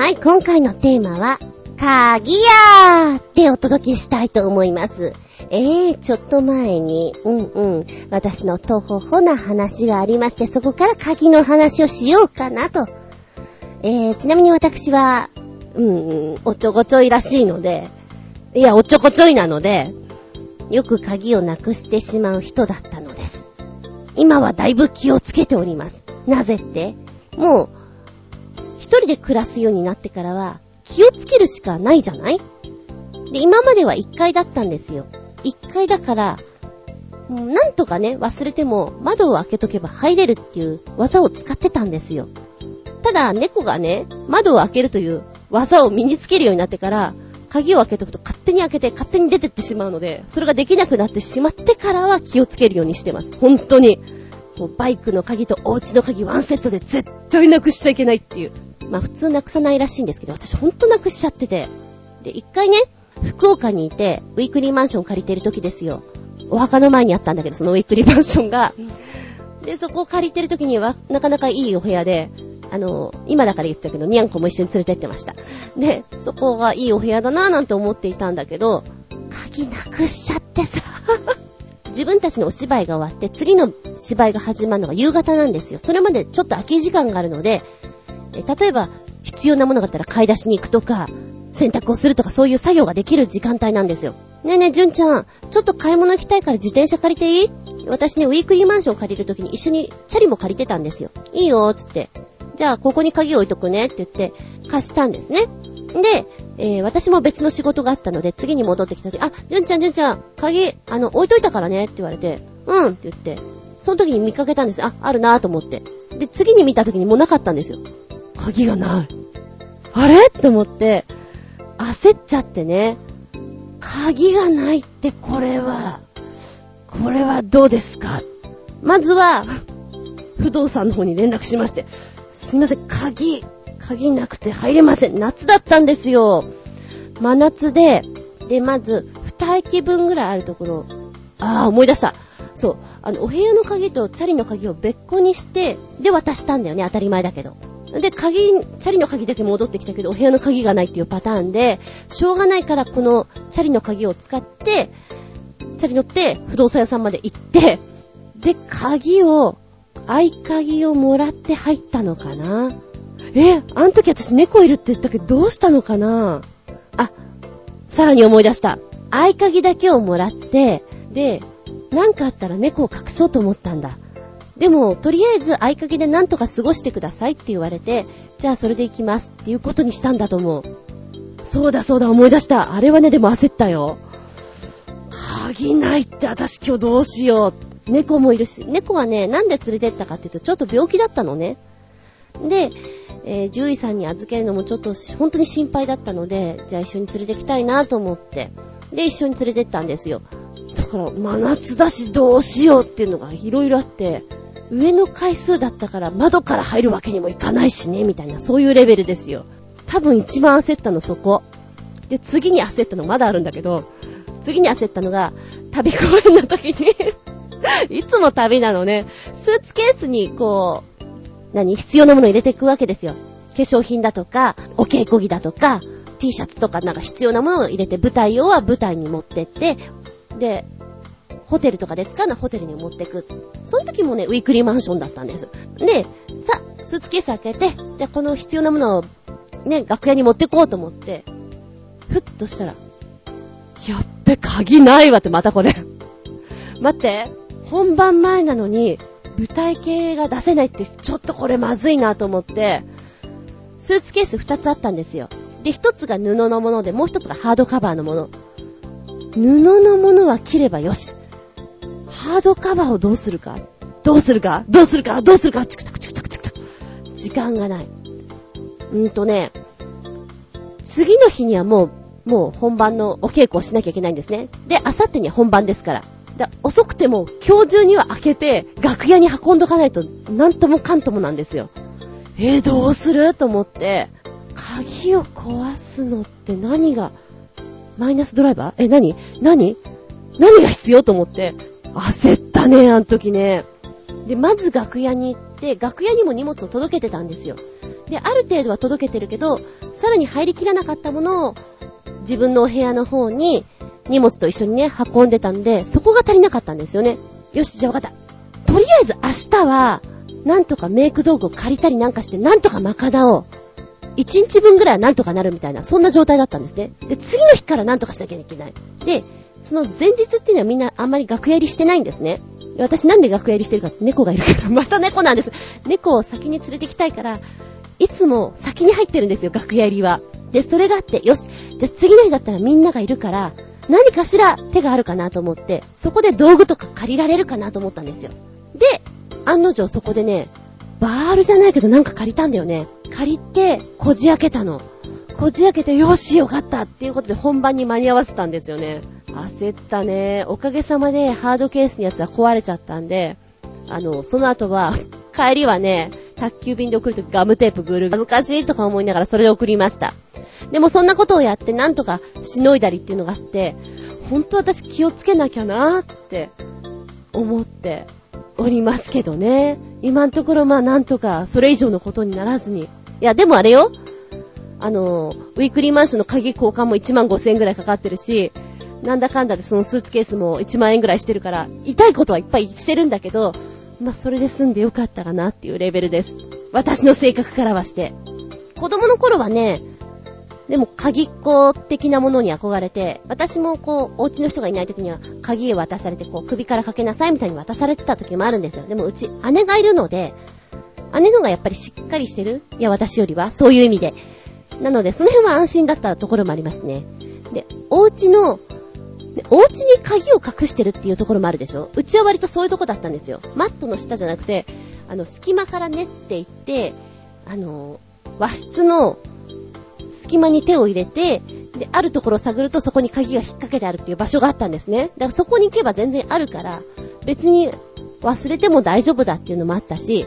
はい、今回のテーマは、鍵やーってお届けしたいと思います。ええー、ちょっと前に、うんうん、私のとほほな話がありまして、そこから鍵の話をしようかなと。えー、ちなみに私は、うん、おちょこちょいらしいので、いや、おちょこちょいなので、よく鍵をなくしてしまう人だったのです。今はだいぶ気をつけております。なぜってもう、一人で暮らすようになってからは、気をつけるしかないじゃない？で、今までは一階だったんですよ。1階だから、もうなんとかね、忘れても窓を開けとけば入れるっていう技を使ってたんですよ。ただ、猫がね、窓を開けるという技を身につけるようになってから、鍵を開けとくと勝手に開けて勝手に出てってしまうので、それができなくなってしまってからは気をつけるようにしてます。本当に。もうバイクの鍵とお家の鍵ワンセットで絶対なくしちゃいけないっていう。まあ普通なくさないらしいんですけど、私ほんとなくしちゃってて。で、一回ね、福岡にいて、ウィークリーマンション借りてる時ですよ。お墓の前にあったんだけど、そのウィークリーマンションが。で、そこを借りてる時には、なかなかいいお部屋で、あの、今だから言っちゃうけど、ニャンコも一緒に連れてってました。で、そこがいいお部屋だなぁなんて思っていたんだけど、鍵なくしちゃってさ。自分たちのお芝居が終わって、次の芝居が始まるのが夕方なんですよ。それまでちょっと空き時間があるので、え例えば、必要なものがあったら買い出しに行くとか、洗濯をするとかそういう作業ができる時間帯なんですよ。ねえねえ、じゅんちゃん、ちょっと買い物行きたいから自転車借りていい？私ね、ウィークリーマンション借りるときに一緒にチャリも借りてたんですよ。いいよ、つって。じゃあ、ここに鍵置いとくねって言って、貸したんですね。で、えー、私も別の仕事があったので、次に戻ってきた時、あ、じゅんちゃん、じゅんちゃん、鍵、あの、置いといたからねって言われて、うんって言って、その時に見かけたんです。あ、あるなぁと思って。で、次に見た時にもうなかったんですよ。鍵がない。あれ？って思って、焦っちゃってね。鍵がないってこれは、これはどうですか？まずは、不動産の方に連絡しまして、すいません、鍵、鍵なくて入れません。夏だったんですよ。真夏で、で、まず、二駅分ぐらいあるところ、ああ、思い出した。そう。あの、お部屋の鍵とチャリの鍵を別個にして、で渡したんだよね。当たり前だけど。で、鍵、チャリの鍵だけ戻ってきたけど、お部屋の鍵がないっていうパターンで、しょうがないからこのチャリの鍵を使って、チャリ乗って不動産屋さんまで行って、で、鍵を、合鍵をもらって入ったのかなえ、あの時私猫いるって言ったけどどうしたのかなあ、さらに思い出した。合鍵だけをもらって、で、なんかあったら猫を隠そうと思ったんだ。でも、とりあえず合鍵でなんとか過ごしてくださいって言われて、じゃあそれで行きますっていうことにしたんだと思う。そうだそうだ思い出した。あれはね、でも焦ったよ。鍵ないって私今日どうしよう。猫もいるし、猫はね、なんで連れてったかっていうと、ちょっと病気だったのね。で、えー獣医さんに預けるのもちょっと本当に心配だったので、じゃあ一緒に連れてきたいなと思って、で、一緒に連れてったんですよ。だから、真夏だしどうしようっていうのがいろいろあって、上の階数だったから窓から入るわけにもいかないしね、みたいな、そういうレベルですよ。多分一番焦ったのそこ。で、次に焦ったのまだあるんだけど、次に焦ったのが、旅公演の時に、いつも旅なのね、スーツケースにこう、何？必要なもの入れていくわけですよ。化粧品だとか、お稽古着だとか、T シャツとかなんか必要なものを入れて、舞台用は舞台に持ってって、で、ホテルとかで使うのはホテルに持ってく。その時もね、ウィークリーマンションだったんです。で、さ、スーツケース開けて、じゃあこの必要なものをね、楽屋に持ってこうと思って、ふっとしたら、やっべ、鍵ないわってまたこれ。待って、本番前なのに、舞台系が出せないって、ちょっとこれまずいなと思って、スーツケース2つあったんですよ。で、1つが布のもので、もう1つがハードカバーのもの。布のものは切ればよし。ハードカバーをどうするか？どうするか？どうするか？どうするか？チクタクチクタクチクタク。時間がない。うんとね、次の日にはもう、もう本番のお稽古をしなきゃいけないんですね。で、あさってには本番ですから。だ遅くても今日中には開けて楽屋に運んどかないとなんともかんともなんですよ。えー、どうする？と思って、鍵を壊すのって何が、マイナスドライバー？え、何？何？何が必要？と思って、焦ったね、あの時ね。で、まず楽屋に行って、楽屋にも荷物を届けてたんですよ。で、ある程度は届けてるけど、さらに入りきらなかったものを、自分のお部屋の方に、荷物と一緒にね、運んでたんで、そこが足りなかったんですよね。よし、じゃあ分かった。とりあえず明日は、なんとかメイク道具を借りたりなんかして、なんとか賄おう。一日分ぐらいはなんとかなるみたいな、そんな状態だったんですね。で、次の日からなんとかしなきゃいけない。で、その前日っていうのはみんなあんまり楽屋入りしてないんですね。私なんで楽屋入りしてるかって猫がいるから、また猫なんです。猫を先に連れてきたいから、いつも先に入ってるんですよ、楽屋入りは。で、それがあって、よし、じゃあ次の日だったらみんながいるから、何かしら手があるかなと思って、そこで道具とか借りられるかなと思ったんですよ。で、案の定そこでね、バールじゃないけどなんか借りたんだよね。借りて、こじ開けたの。こじ開けて、よし、よかったっていうことで本番に間に合わせたんですよね。焦ったね。おかげさまでハードケースのやつは壊れちゃったんで、あの、その後は、帰りはね、宅急便で送るときガムテープぐる。恥ずかしいとか思いながらそれで送りました。でもそんなことをやってなんとかしのいだりっていうのがあって、本当私気をつけなきゃなーって思っておりますけどね。今のところまあなんとかそれ以上のことにならずに。いやでもあれよ。あの、ウィークリーマンションの鍵交換も1万5千円ぐらいかかってるし、なんだかんだでそのスーツケースも1万円ぐらいしてるから、痛いことはいっぱいしてるんだけど、まあそれで済んでよかったかなっていうレベルです。私の性格からはして。子供の頃はね、でも鍵っ子的なものに憧れて、私もこう、お家の人がいない時には鍵を渡されて、こう、首からかけなさいみたいに渡されてた時もあるんですよ。でもうち、姉がいるので、姉のがやっぱりしっかりしてる？いや、私よりは？そういう意味で。なので、その辺は安心だったところもありますね。で、お家の、お家に鍵を隠してるっていうところもあるでしょ？うちは割とそういうとこだったんですよ。マットの下じゃなくて、あの、隙間から練っていって、あの、和室の隙間に手を入れて、で、あるところを探るとそこに鍵が引っ掛けてあるっていう場所があったんですね。だからそこに行けば全然あるから、別に忘れても大丈夫だっていうのもあったし、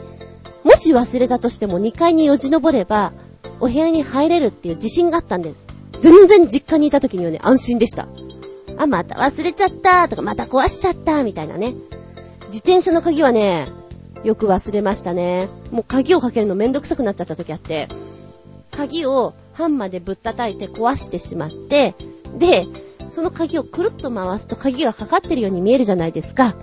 もし忘れたとしても2階によじ登れば、お部屋に入れるっていう自信があったんです。全然実家にいた時にはね、安心でした。あ、また忘れちゃったとか、また壊しちゃったみたいなね。自転車の鍵はね、よく忘れましたね。もう鍵をかけるのめんどくさくなっちゃった時あって、鍵をハンマーでぶったたいて壊してしまって、で、その鍵をくるっと回すと鍵がかかってるように見えるじゃないですか。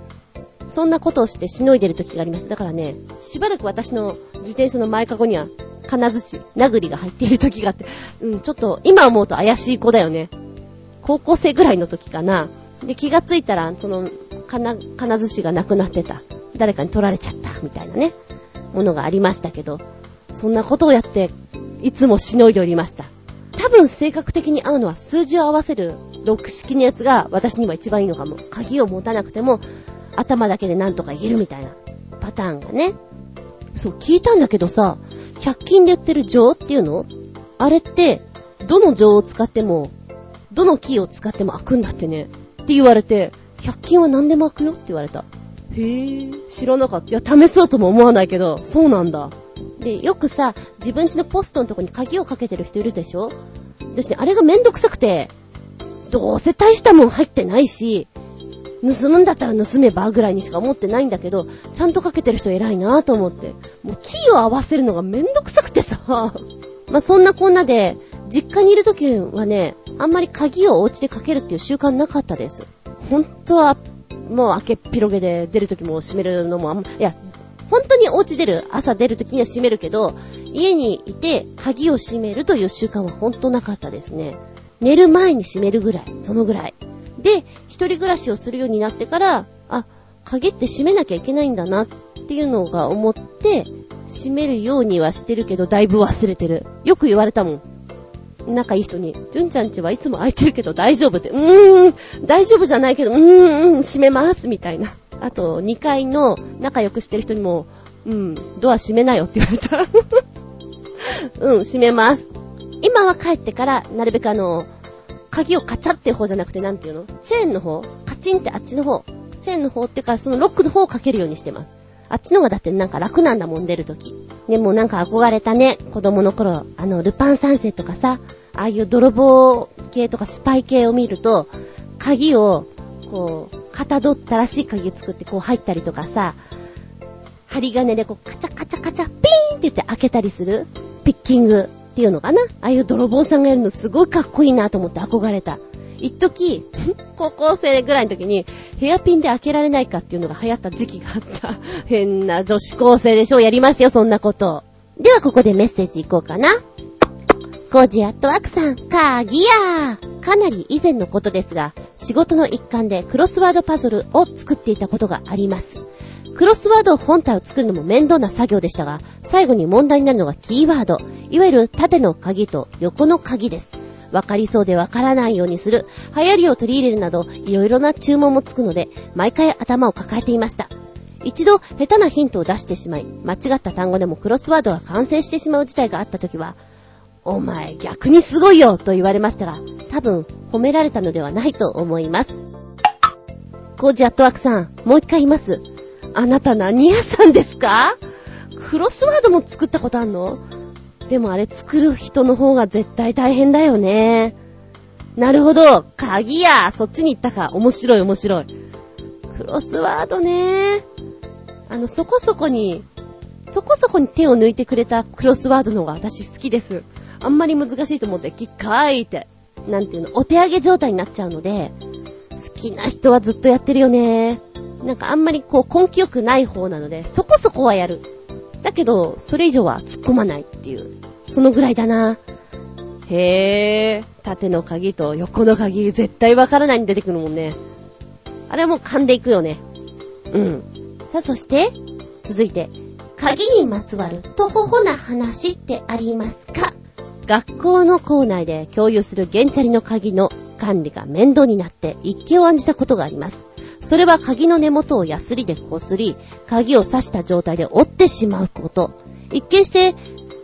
そんなことをしてしのいでる時があります。だからね、しばらく私の自転車の前かごには、金槌、殴りが入っている時があって、うん、ちょっと今思うと怪しい子だよね。高校生ぐらいの時かな。で、気がついたら、その、金、金槌がなくなってた。誰かに取られちゃった、みたいなね、ものがありましたけど、そんなことをやって、いつもしのいでおりました。多分性格的に合うのは数字を合わせる6式のやつが私には一番いいのかも。鍵を持たなくても頭だけでなんとか言えるみたいなパターンがね。そう、聞いたんだけどさ、100均で売ってる錠っていうの？あれって、どの錠を使っても、どのキーを使っても開くんだってね。って言われて、100均は何でも開くよって言われた。へぇ知らなかった。いや、試そうとも思わないけど、そうなんだ。で、よくさ、自分家のポストのとこに鍵をかけてる人いるでしょ？私ね、あれがめんどくさくて、どうせ大したもん入ってないし、盗むんだったら盗めばぐらいにしか思ってないんだけど、ちゃんとかけてる人偉いなぁと思って。もうキーを合わせるのがめんどくさくてさ。まあ、そんなこんなで、実家にいる時はね、あんまり鍵をお家でかけるっていう習慣なかったです。本当は、もう開けっぴろげで出る時も閉めるのもあんま、いや、本当にお家出る、朝出る時には閉めるけど、家にいて鍵を閉めるという習慣は本当なかったですね。寝る前に閉めるぐらい、そのぐらい。で、一人暮らしをするようになってから、あ、鍵って閉めなきゃいけないんだなっていうのが思って、閉めるようにはしてるけど、だいぶ忘れてる。よく言われたもん。仲いい人に、じゅんちゃんちはいつも空いてるけど大丈夫って、うーん、大丈夫じゃないけど、うーん、閉めます、みたいな。あと、2階の仲良くしてる人にも、うん、ドア閉めなよって言われた。うん、閉めます。今は帰ってから、なるべくあの、鍵をカチャって方じゃなくて、なんていうの？チェーンの方？カチンってあっちの方？チェーンの方ってか、そのロックの方をかけるようにしてます。あっちの方がだってなんか楽なんだもん、出るとき。でもなんか憧れたね、子供の頃。あの、ルパン三世とかさ、ああいう泥棒系とかスパイ系を見ると、鍵を、こう、かたどったらしい鍵作ってこう入ったりとかさ、針金でこうカチャカチャカチャピーンって言って開けたりする？ピッキング。っていうのかな？ああいう泥棒さんがやるのすごいかっこいいなと思って憧れた。一時、高校生ぐらいの時にヘアピンで開けられないかっていうのが流行った時期があった。変な女子高生でしょ？やりましたよ、そんなこと。ではここでメッセージいこうかな。コージアットワークさん、鍵やかなり以前のことですが、仕事の一環でクロスワードパズルを作っていたことがあります。クロスワード本体を作るのも面倒な作業でしたが、最後に問題になるのがキーワード。いわゆる縦の鍵と横の鍵です。わかりそうでわからないようにする、流行りを取り入れるなど、いろいろな注文もつくので、毎回頭を抱えていました。一度、下手なヒントを出してしまい、間違った単語でもクロスワードが完成してしまう事態があった時は、お前逆にすごいよと言われましたが、多分褒められたのではないと思います。コージアットワークさん、もう一回言います。あなた何屋さんですか？クロスワードも作ったことあんの？でもあれ作る人の方が絶対大変だよね。なるほど。鍵や。そっちに行ったか。面白い面白い。クロスワードね。あの、そこそこに、そこそこに手を抜いてくれたクロスワードの方が私好きです。あんまり難しいと思って、キッカーいって、なんていうの、お手上げ状態になっちゃうので、好きな人はずっとやってるよね。なんかあんまりこう根気よくない方なので、そこそこはやる。だけど、それ以上は突っ込まないっていう。そのぐらいだな。へぇー。縦の鍵と横の鍵、絶対わからないに出てくるもんね。あれはもう噛んでいくよね。うん。さあ、そして、続いて、鍵にまつわるとほほな話ってありますか？学校の校内で共有する原チャリの鍵の管理が面倒になって一気を案じたことがあります。それは鍵の根元をヤスリでこすり、鍵を刺した状態で折ってしまうこと。一見して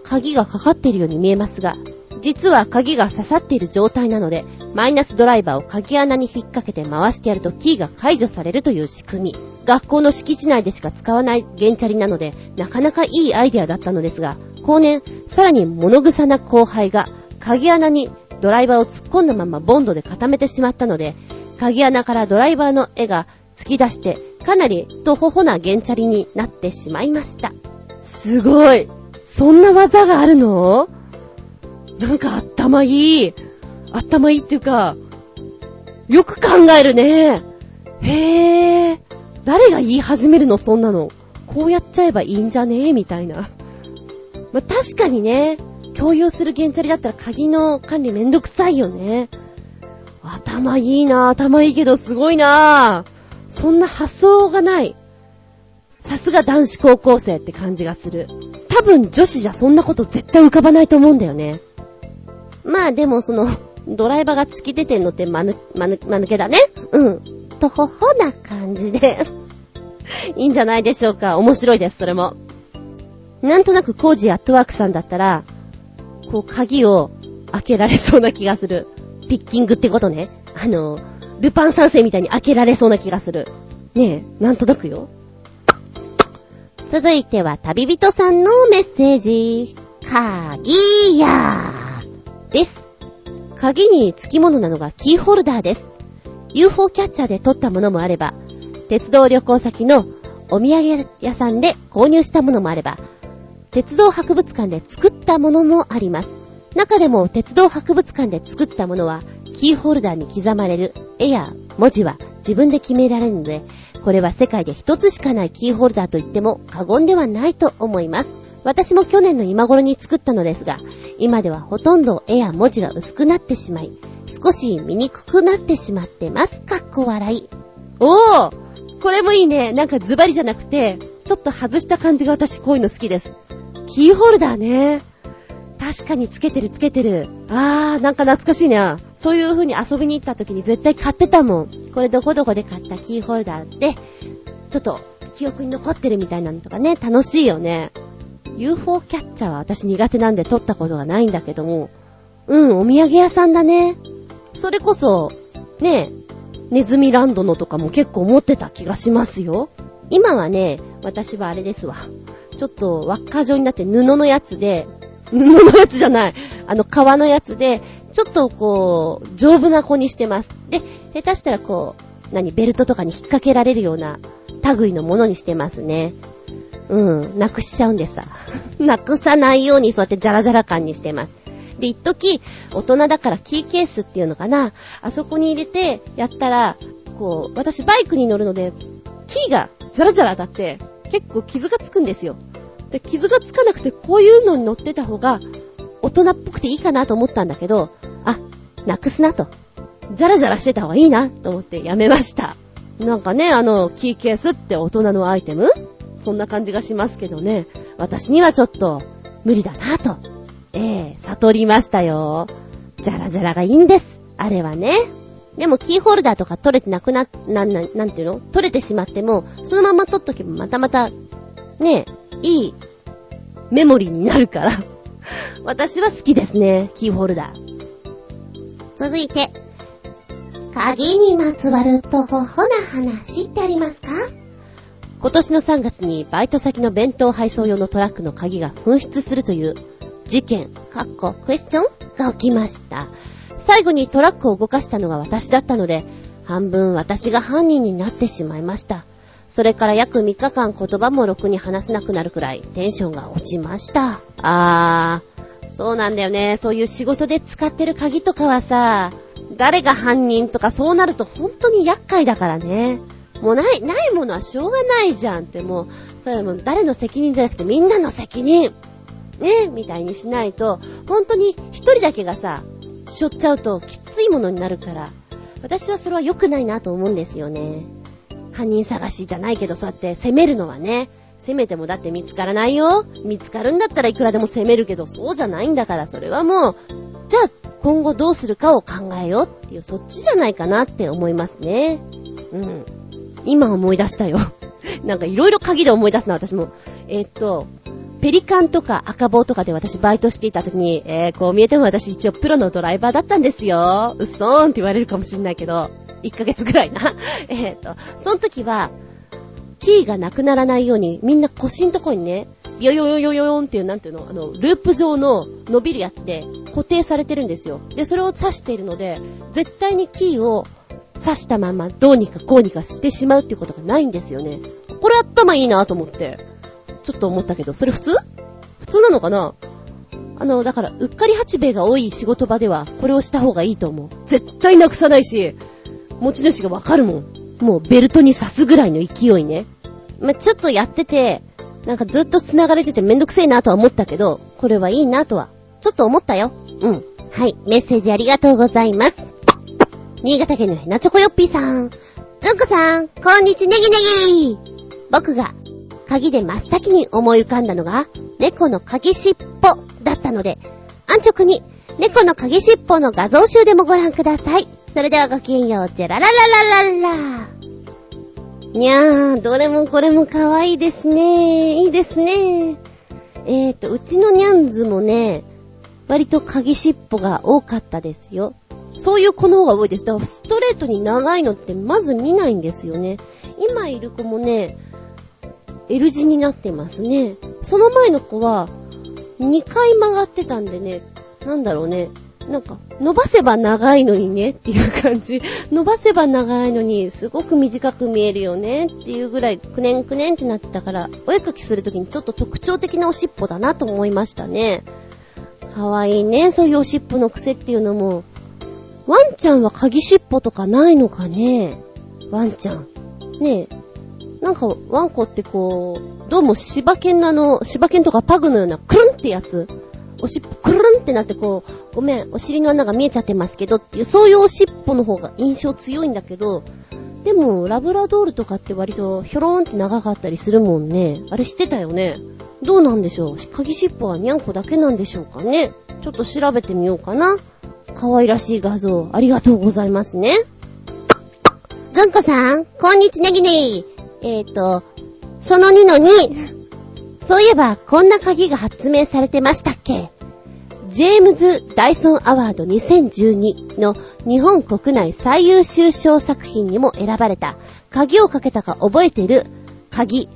鍵がかかっているように見えますが、実は鍵が刺さっている状態なので、マイナスドライバーを鍵穴に引っ掛けて回してやるとキーが解除されるという仕組み。学校の敷地内でしか使わない原チャリなので、なかなかいいアイデアだったのですが、後年、さらに物臭な後輩が鍵穴にドライバーを突っ込んだままボンドで固めてしまったので、鍵穴からドライバーの絵が突き出して、かなりとほほなゲンチャリになってしまいました。すごい。そんな技があるの？なんか頭いい。頭いいっていうか、よく考えるね。へぇー。誰が言い始めるの？そんなの。こうやっちゃえばいいんじゃね？えみたいな。まあ、確かにね、共有するゲンチャリだったら鍵の管理めんどくさいよね。頭いいな頭いいけどすごいなそんな発想がない。さすが男子高校生って感じがする。多分女子じゃそんなこと絶対浮かばないと思うんだよね。まあでもその、ドライバーが突き出てんのってまぬ、まぬ、まぬけだね。うん。とほほな感じでいいんじゃないでしょうか。面白いです、それも。なんとなくコージアットワークさんだったら、こう鍵を開けられそうな気がする。ピッキングってことね。あの、ルパン三世みたいに開けられそうな気がする。ねえ、なんとなくよ。続いては旅人さんのメッセージ。鍵やーです。鍵に付き物なのがキーホルダーです。UFO キャッチャーで撮ったものもあれば、鉄道旅行先のお土産屋さんで購入したものもあれば、鉄道博物館で作ったものもあります。中でも鉄道博物館で作ったものは、キーホルダーに刻まれる絵や文字は自分で決められるので、これは世界で一つしかないキーホルダーと言っても過言ではないと思います。私も去年の今頃に作ったのですが、今ではほとんど絵や文字が薄くなってしまい、少し見にくくなってしまってます。かっこ笑い。おーこれもいいね。なんかズバリじゃなくて、ちょっと外した感じが私こういうの好きです。キーホルダーね。確かにつけてるつけてる。あー、なんか懐かしいな。そういう風に遊びに行った時に絶対買ってたもん。これどこどこで買ったキーホルダーで、ちょっと記憶に残ってるみたいなのとかね、楽しいよね。UFO キャッチャーは私苦手なんで撮ったことがないんだけども、うん、お土産屋さんだね。それこそ、ね、ネズミランドのとかも結構持ってた気がしますよ。今はね、私はあれですわ。ちょっと輪っか状になって布のやつで、布のやつじゃない。あの、革のやつで、ちょっとこう、丈夫な子にしてます。で、下手したらこう、何、ベルトとかに引っ掛けられるような類のものにしてますね。うん、なくしちゃうんでさ。なくさないようにそうやってジャラジャラ感にしてます。で、一時、大人だからキーケースっていうのかな。あそこに入れてやったら、こう、私バイクに乗るので、キーがザラザラ当たって、結構傷がつくんですよ。で、傷がつかなくてこういうのに乗ってた方が大人っぽくていいかなと思ったんだけど、あ、なくすなと。ザラザラしてた方がいいなと思ってやめました。なんかね、あの、キーケースって大人のアイテム？そんな感じがしますけどね。私にはちょっと無理だなと。ええー、悟りましたよ。じゃらじゃらがいいんです。あれはね。でもキーホルダーとか取れてなくな、な、な、なんていうの？取れてしまっても、そのまま取っとけばまたまた、ね、いいメモリーになるから 私は好きですね、キーホルダー。続いて、鍵にまつわるとほほな話ってありますか？今年の3月にバイト先の弁当配送用のトラックの鍵が紛失するという事件、かっこクエスチョン？が起きました。最後にトラックを動かしたのが私だったので、半分私が犯人になってしまいました。それから約3日間言葉もろくに話せなくなるくらいテンションが落ちました。あー、そうなんだよね。そういう仕事で使ってる鍵とかはさ、誰が犯人とかそうなると本当に厄介だからね。もうない、ないものはしょうがないじゃんってもう、それも誰の責任じゃなくてみんなの責任。ねみたいにしないと、本当に一人だけがさ、しょっちゃうときついものになるから、私はそれは良くないなと思うんですよね。犯人探しじゃないけど、そうやって責めるのはね、責めてもだって見つからないよ。見つかるんだったらいくらでも責めるけど、そうじゃないんだから、それはもう、じゃあ今後どうするかを考えようっていう、そっちじゃないかなって思いますね。うん。今思い出したよ。なんかいろいろ鍵で思い出すな、私も。えー、っと、ペリカンとか赤棒とかで私バイトしていた時に、えー、こう見えても私一応プロのドライバーだったんですよ。うっそーんって言われるかもしんないけど、1ヶ月ぐらいな。えっと、その時は、キーがなくならないように、みんな腰んとこにね、ヨヨヨヨヨヨンっていう、なんていうの、あの、ループ状の伸びるやつで固定されてるんですよ。で、それを刺しているので、絶対にキーを刺したままどうにかこうにかしてしまうっていうことがないんですよね。これ頭いいなと思って、ちょっと思ったけど、それ普通？普通なのかな？あの、だから、うっかり八兵衛が多い仕事場では、これをした方がいいと思う。絶対なくさないし、持ち主がわかるもん。もうベルトに刺すぐらいの勢いね。まあ、ちょっとやってて、なんかずっと繋がれててめんどくせえなとは思ったけど、これはいいなとは、ちょっと思ったよ。うん。はい、メッセージありがとうございます。新潟県のヘナチョコヨッピーさん。ずんこさん、こんにちネギネギ僕が、鍵で真っ先に思い浮かんだのが、猫の鍵しっぽだったので、安直に、猫の鍵しっぽの画像集でもご覧ください。それではごきげんよう、ジェララララララ。にゃー、どれもこれも可愛いですね。いいですね。えーと、うちのニャンズもね、割と鍵しっぽが多かったですよ。そういう子の方が多いです。だからストレートに長いのってまず見ないんですよね。今いる子もね、L 字になってますね。その前の子は、2回曲がってたんでね、なんだろうね。なんか、伸ばせば長いのにねっていう感じ。伸ばせば長いのに、すごく短く見えるよねっていうぐらい、くねんくねんってなってたから、お絵描きするときにちょっと特徴的なおしっぽだなと思いましたね。かわいいね、そういうおしっぽの癖っていうのも。ワンちゃんは鍵しっぽとかないのかね？ワンちゃん。ねえ。なんか、ワンコってこう、どうも柴犬のあの、柴犬とかパグのようなクルンってやつ。おしっぽ、クルンってなってこう、ごめん、お尻の穴が見えちゃってますけどっていう、そういうおしっぽの方が印象強いんだけど、でも、ラブラドールとかって割とひょろーんって長かったりするもんね。あれ知ってたよね？どうなんでしょう？鍵しっぽはにゃんこだけなんでしょうかね？ちょっと調べてみようかな。可愛らしい画像、ありがとうございますね。ずんこさん、こんにちねぎねえーと、その2の2。そういえば、こんな鍵が発明されてましたっけ？ジェームズ・ダイソン・アワード2012の日本国内最優秀賞作品にも選ばれた鍵をかけたか覚えてる鍵、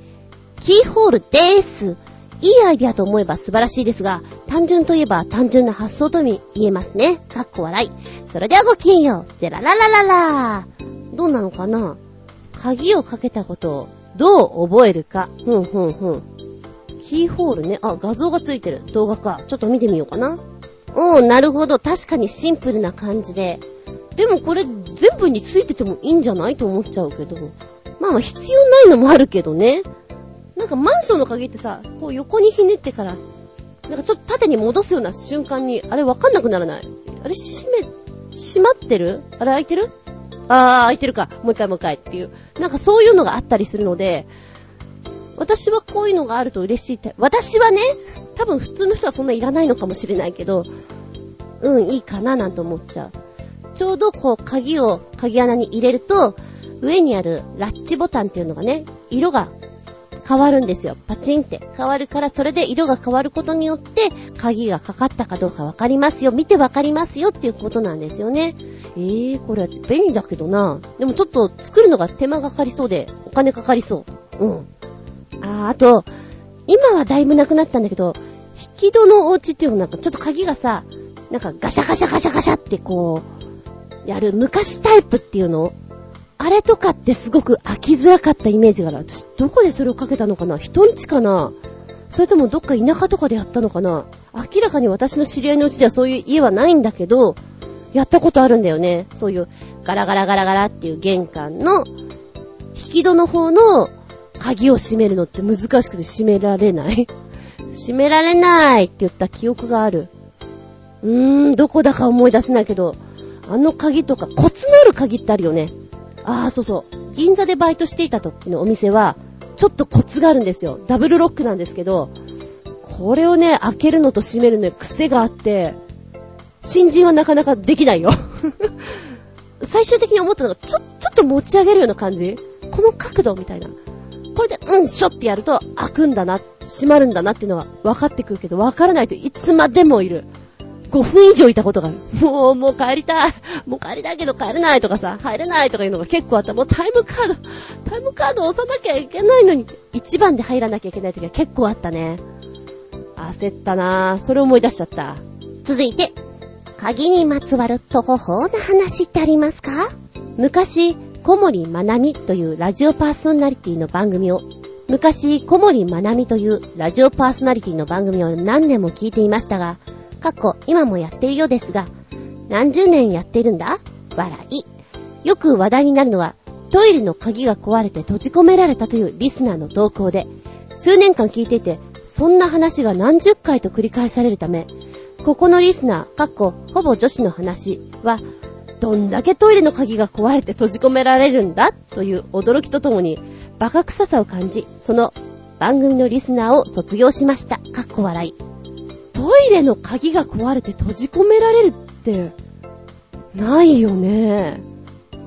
キーホールでーす。いいアイディアと思えば素晴らしいですが、単純といえば単純な発想とも言えますね。かっこ笑い。それではごきげんよう。ジェラララララどうなのかな？鍵をかけたことをどう覚えるか。ふんふんふん。キーホールね。あ、画像がついてる。動画か。ちょっと見てみようかな。おー、なるほど。確かにシンプルな感じで。でもこれ全部についててもいいんじゃないと思っちゃうけど。まあまあ必要ないのもあるけどね。なんかマンションの鍵ってさ、こう横にひねってから、なんかちょっと縦に戻すような瞬間に、あれわかんなくならない？あれ閉め、閉まってる？あれ開いてる？あー、開いてるか。もう一回もう一回っていう。なんかそういうのがあったりするので、私はこういうのがあると嬉しいって。私はね、多分普通の人はそんないらないのかもしれないけど、うん、いいかななんて思っちゃう。ちょうどこう鍵を鍵穴に入れると、上にあるラッチボタンっていうのがね、色が変わるんですよ。パチンって変わるから、それで色が変わることによって、鍵がかかったかどうかわかりますよ。見てわかりますよっていうことなんですよね。えー、これは便利だけどな。でもちょっと作るのが手間がかかりそうで、お金かかりそう。うん。あ、あと、今はだいぶなくなったんだけど、引き戸のお家っていうのなんかちょっと鍵がさ、なんかガシャガシャガシャガシャってこう、やる昔タイプっていうの？あれとかってすごく飽きづらかったイメージがある。私、どこでそれをかけたのかな？人んちかな？それともどっか田舎とかでやったのかな？明らかに私の知り合いのうちではそういう家はないんだけど、やったことあるんだよね。そういうガラガラガラガラっていう玄関の引き戸の方の鍵を閉めるのって難しくて閉められない 閉められないって言った記憶がある。うーん、どこだか思い出せないけど、あの鍵とかコツのある鍵ってあるよね。ああ、そうそう。銀座でバイトしていた時のお店は、ちょっとコツがあるんですよ。ダブルロックなんですけど、これをね、開けるのと閉めるのに癖があって、新人はなかなかできないよ 最終的に思ったのが、ちょ、ちょっと持ち上げるような感じこの角度みたいな。これで、うんしょってやると開くんだな、閉まるんだなっていうのは分かってくるけど、分からないといつまでもいる。5分以上いたことがある。もう、もう帰りたい。もう帰りたいけど帰れないとかさ、入れないとかいうのが結構あった。もうタイムカード、タイムカード押さなきゃいけないのに、1番で入らなきゃいけない時は結構あったね。焦ったなぁ。それ思い出しちゃった。続いて、鍵にまつわるとほほうな話ってありますか？昔、小森まなみというラジオパーソナリティの番組を、昔、小森まなみというラジオパーソナリティの番組を何年も聞いていましたが、過去、今もやっているようですが、何十年やっているんだ？笑い。よく話題になるのは、トイレの鍵が壊れて閉じ込められたというリスナーの投稿で、数年間聞いていて、そんな話が何十回と繰り返されるため、ここのリスナー、かっこ、ほぼ女子の話は、どんだけトイレの鍵が壊れて閉じ込められるんだという驚きとともに、バカ臭さを感じ、その番組のリスナーを卒業しました。かっこ笑い。トイレの鍵が壊れて閉じ込められるって、ないよね。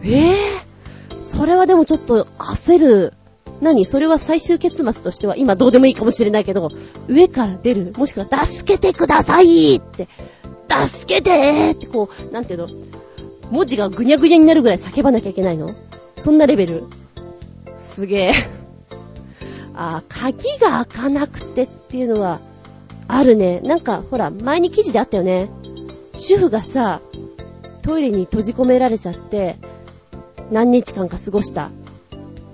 ええー、それはでもちょっと焦る。何？それは最終結末としては今どうでもいいかもしれないけど、上から出る、もしくは助けてくださいって、助けてってこう、なんていうの？文字がぐにゃぐにゃになるぐらい叫ばなきゃいけないの？そんなレベルすげえ。あ、鍵が開かなくてっていうのは、あるね。なんか、ほら、前に記事であったよね。主婦がさ、トイレに閉じ込められちゃって、何日間か過ごした。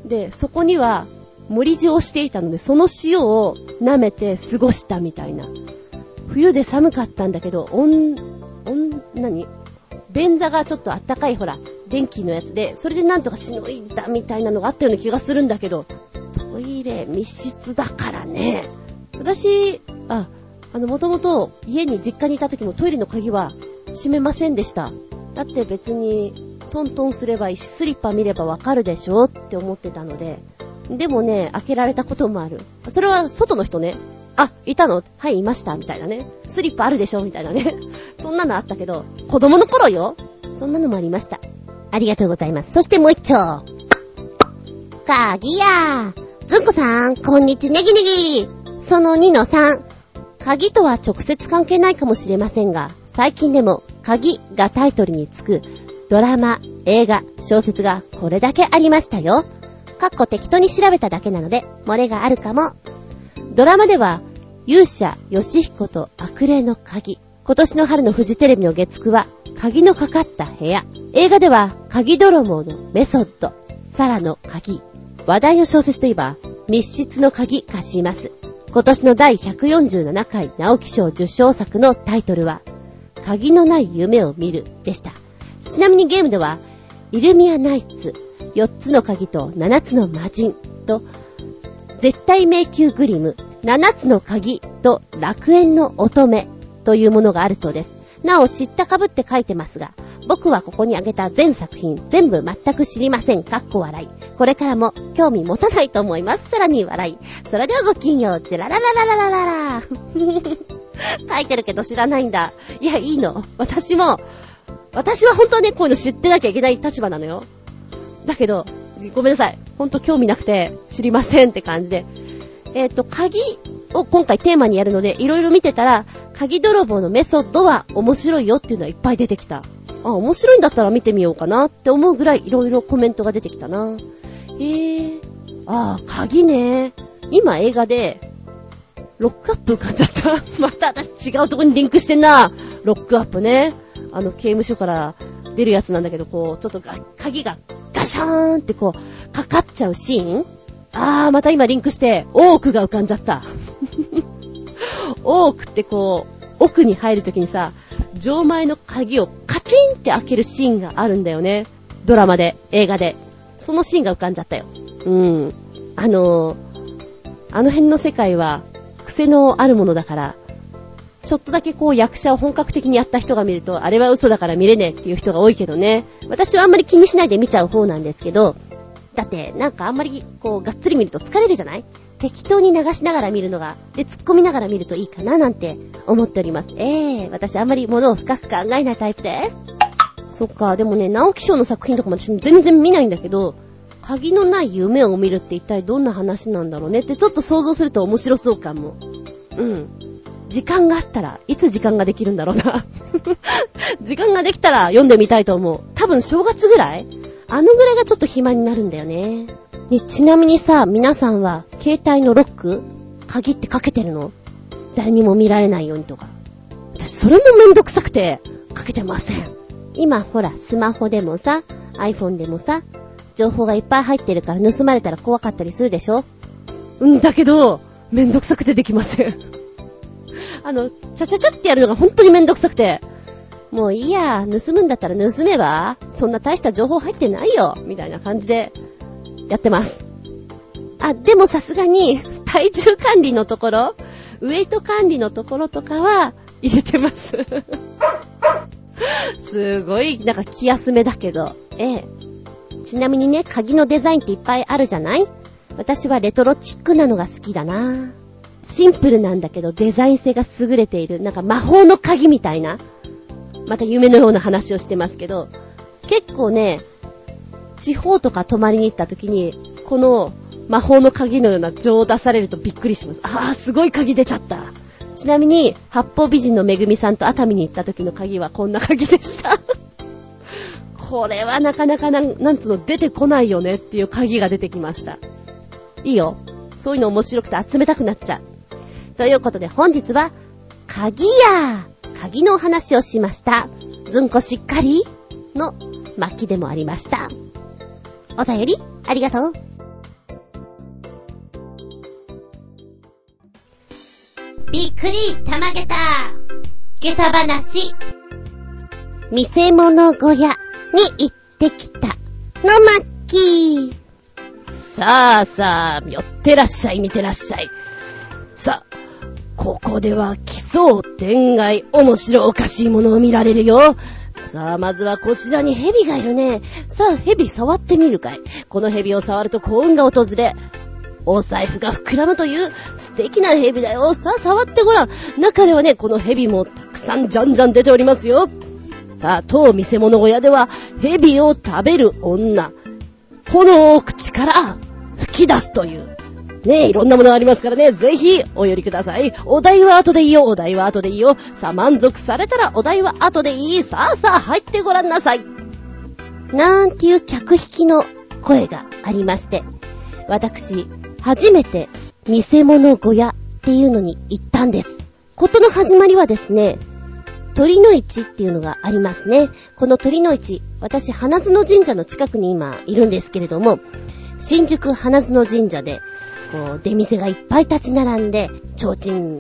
で、そこには、森塩をしていたので、その塩を舐めて過ごしたみたいな。冬で寒かったんだけど、温、温、何？便座がちょっとあったかいほら、電気のやつで、それでなんとかしのいだみたいなのがあったような気がするんだけど、トイレ密室だからね。私、あ、あの、もともと家に実家にいた時もトイレの鍵は閉めませんでした。だって別にトントンすればいいし、スリッパ見ればわかるでしょって思ってたので。でもね、開けられたこともある。それは外の人ね。あ、いたの？はい、いました。みたいなね。スリッパあるでしょみたいなね。そんなのあったけど、子供の頃よ。そんなのもありました。ありがとうございます。そしてもう一丁。鍵やー。ずんこさん、こんにちネギネギ。その2の3。鍵とは直接関係ないかもしれませんが、最近でも鍵がタイトルにつくドラマ、映画、小説がこれだけありましたよ。かっこ適当に調べただけなので、漏れがあるかも。ドラマでは、勇者、ヨシヒコと悪霊の鍵。今年の春のフジテレビの月9は、鍵のかかった部屋。映画では、鍵泥棒のメソッド、サラの鍵。話題の小説といえば、密室の鍵貸します。今年の第147回直木賞受賞作のタイトルは、鍵のない夢を見るでした。ちなみにゲームでは、イルミアナイツ、4つの鍵と7つの魔人と、絶対迷宮グリム、7つの鍵と楽園の乙女というものがあるそうです。なお、知ったかぶって書いてますが、僕はここに挙げた全作品全部全く知りません。かっこ笑い。これからも興味持たないと思います。さらに笑い。それではごきんよう。ジェラララララララ。書いてるけど知らないんだ。いや、いいの。私も、私は本当はね、こういうの知ってなきゃいけない立場なのよ。だけど、ごめんなさい。ほんと興味なくて知りませんって感じで。えっ、ー、と、鍵を今回テーマにやるので、いろいろ見てたら、鍵泥棒のメソッドは面白いよっていうのはいっぱい出てきた。あ、面白いんだったら見てみようかなって思うぐらいいろいろコメントが出てきたな。えー、あー、鍵ね。今映画で、ロックアップ浮かんじゃった。また私違うとこにリンクしてんな。ロックアップね。あの、刑務所から出るやつなんだけど、こう、ちょっと鍵がガシャーンってこう、かかっちゃうシーン？あー、また今リンクして、オークが浮かんじゃった。オークってこう、奥に入るときにさ、錠前の鍵をカチンって開けるシーンがあるんだよね。ドラマで、映画で。そのシーンが浮かんじゃったよ。うん。あのー、あの辺の世界は、癖のあるものだから、ちょっとだけこう役者を本格的にやった人が見ると、あれは嘘だから見れねえっていう人が多いけどね。私はあんまり気にしないで見ちゃう方なんですけど、だって、なんかあんまり、こう、がっつり見ると疲れるじゃない？適当に流しながら見るのが、で、突っ込みながら見るといいかななんて思っております。ええー、私あんまり物を深く考えないタイプです。そっか、でもね、直木賞の作品とかも私全然見ないんだけど、鍵のない夢を見るって一体どんな話なんだろうねってちょっと想像すると面白そうかも。うん。時間があったら、いつ時間ができるんだろうな 時間ができたら読んでみたいと思う。多分正月ぐらい？あのぐらいがちょっと暇になるんだよね。で、ちなみにさ、皆さんは、携帯のロック？鍵ってかけてるの？誰にも見られないようにとか。私、それもめんどくさくて、かけてません。今、ほら、スマホでもさ、iPhone でもさ、情報がいっぱい入ってるから盗まれたら怖かったりするでしょ？うん、だけど、めんどくさくてできません。あの、ちゃちゃちゃってやるのが本当にめんどくさくて。もういいや、盗むんだったら盗めばそんな大した情報入ってないよみたいな感じで、やってます。あ、でもさすがに、体重管理のところ、ウェイト管理のところとかは、入れてます。すごい、なんか気休めだけど、ええ。ちなみにね、鍵のデザインっていっぱいあるじゃない？私はレトロチックなのが好きだなシンプルなんだけどデザイン性が優れている。なんか魔法の鍵みたいな。また夢のような話をしてますけど、結構ね、地方とか泊まりに行った時に、この魔法の鍵のような情を出されるとびっくりします。ああ、すごい鍵出ちゃった。ちなみに、八方美人のめぐみさんと熱海に行った時の鍵はこんな鍵でした これはなかなかなん、なんつうの、出てこないよねっていう鍵が出てきました。いいよ。そういうの面白くて集めたくなっちゃう。ということで本日は、鍵や鍵のお話をしました。ずんこしっかりの巻きでもありました。お便りありがとう。びっくりたまげた下駄話見せ物小屋に行ってきたのマッキーさあさあ、寄ってらっしゃい、見てらっしゃい。さあ、ここでは奇想天外、面白おかしいものを見られるよ。さあ、まずはこちらに蛇がいるね。さあ、蛇触ってみるかい。この蛇を触ると幸運が訪れ、お財布が膨らむという素敵な蛇だよ。さあ、触ってごらん。中ではね、この蛇もたくさんじゃんじゃん出ておりますよ。さあ、当見せ物小屋では、蛇を食べる女、炎を口から吹き出すという、ねえ、いろんなものがありますからね、ぜひお寄りください。お題は後でいいよ、お題は後でいいよ。さあ、満足されたらお題は後でいい。さあさあ、入ってごらんなさい。なんていう客引きの声がありまして、私、初めて見せ物小屋っていうのに行ったんです。ことの始まりはですね、鳥の市っていうのがありますね。この鳥の市、私、花園神社の近くに今いるんですけれども、新宿花園神社でこう、出店がいっぱい立ち並んで、提灯、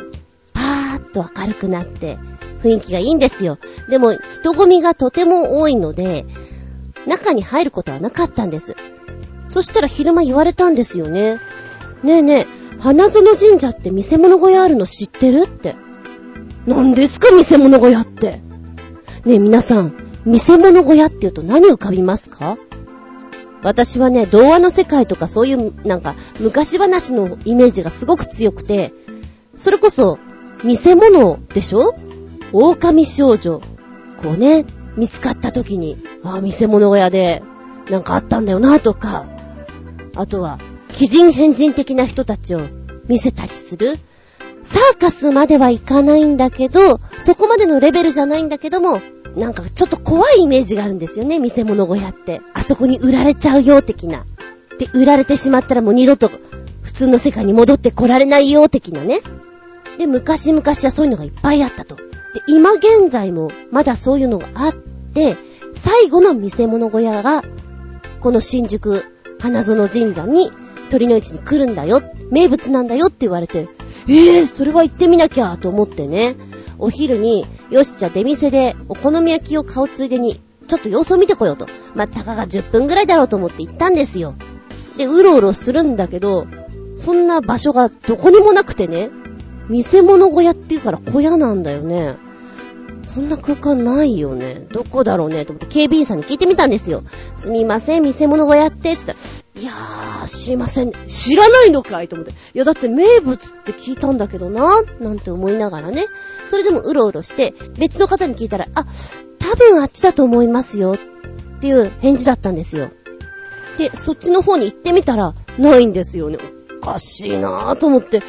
パーッと明るくなって、雰囲気がいいんですよ。でも、人混みがとても多いので、中に入ることはなかったんです。そしたら昼間言われたんですよね。ねえねえ、花園神社って見せ物小屋あるの知ってるって。何ですか見せ物小屋って。ねえ皆さん、見せ物小屋って言うと何浮かびますか？私はね、童話の世界とかそういうなんか昔話のイメージがすごく強くて、それこそ見せ物でしょ？狼少女。こうね、見つかった時に、ああ、見せ物小屋でなんかあったんだよなとか、あとは、奇人変人的な人たちを見せたりする。サーカスまではいかないんだけど、そこまでのレベルじゃないんだけども、なんかちょっと怖いイメージがあるんですよね、見せ物小屋って。あそこに売られちゃうよ、的な。で、売られてしまったらもう二度と普通の世界に戻ってこられないよ、的なね。で、昔々はそういうのがいっぱいあったと。で、今現在もまだそういうのがあって、最後の見せ物小屋が、この新宿花園神社に鳥の市に来るんだよ、名物なんだよって言われて、ええー、それは行ってみなきゃと思ってね。お昼に、よし、じゃあ出店でお好み焼きを買うついでに、ちょっと様子を見てこようと。まあ、たかが10分ぐらいだろうと思って行ったんですよ。で、うろうろするんだけど、そんな場所がどこにもなくてね、見せ物小屋っていうから小屋なんだよね。そんな空間ないよね。どこだろうねと思って警備員さんに聞いてみたんですよ。すみません、見せ物小屋って、つったら、いやー、知りません。知らないのかいと思って。いや、だって名物って聞いたんだけどな、なんて思いながらね。それでもうろうろして、別の方に聞いたら、あ、多分あっちだと思いますよ。っていう返事だったんですよ。で、そっちの方に行ってみたら、ないんですよね。おかしいなぁと思って、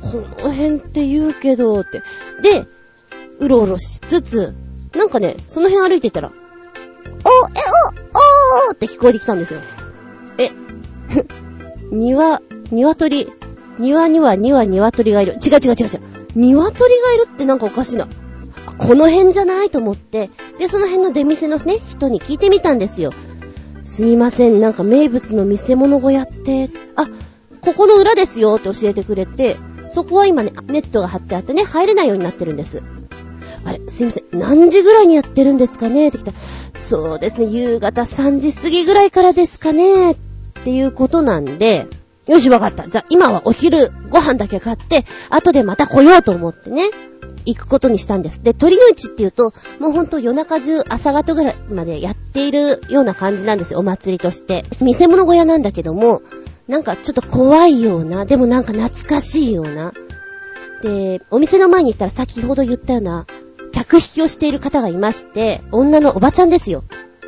この辺って言うけど、って。で、うろうろしつつ、なんかね、その辺歩いてたら、お、え、お、おーって聞こえてきたんですよ。え、庭、鶏、庭には庭鶏がいる。違う違う違う違う。鶏がいるってなんかおかしいな。この辺じゃないと思って、で、その辺の出店のね、人に聞いてみたんですよ。すみません、なんか名物の見せ物小屋って、あ、ここの裏ですよって教えてくれて、そこは今ね、ネットが貼ってあってね、入れないようになってるんです。あれ、すいません、何時ぐらいにやってるんですかねって来たそうですね、夕方3時過ぎぐらいからですかねってっていうことなんで、よし、わかった。じゃあ今はお昼ご飯だけ買って、後でまた来ようと思ってね、行くことにしたんです。で、鳥の市っていうと、もうほんと夜中中朝方ぐらいまでやっているような感じなんですよ、お祭りとして。見せ物小屋なんだけども、なんかちょっと怖いような、でもなんか懐かしいような。で、お店の前に行ったら先ほど言ったような、客引きをしている方がいまして、女のおばちゃんですよ。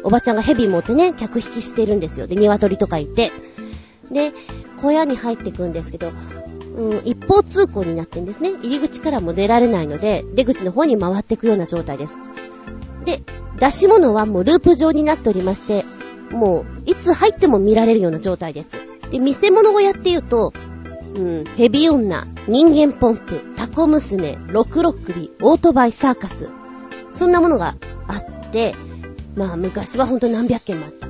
おばちゃんがヘビ持ってね、客引きしてるんですよ。で、鶏とかいて。で、小屋に入ってくんですけど、うん、一方通行になってんですね。入り口からも出られないので、出口の方に回っていくような状態です。で、出し物はもうループ状になっておりまして、もう、いつ入っても見られるような状態です。で、見せ物小屋っていうと、うん、ヘビ女、人間ポンプ、タコ娘、六六首、オートバイサーカス。そんなものがあって、まあ昔はほんと何百件もあった。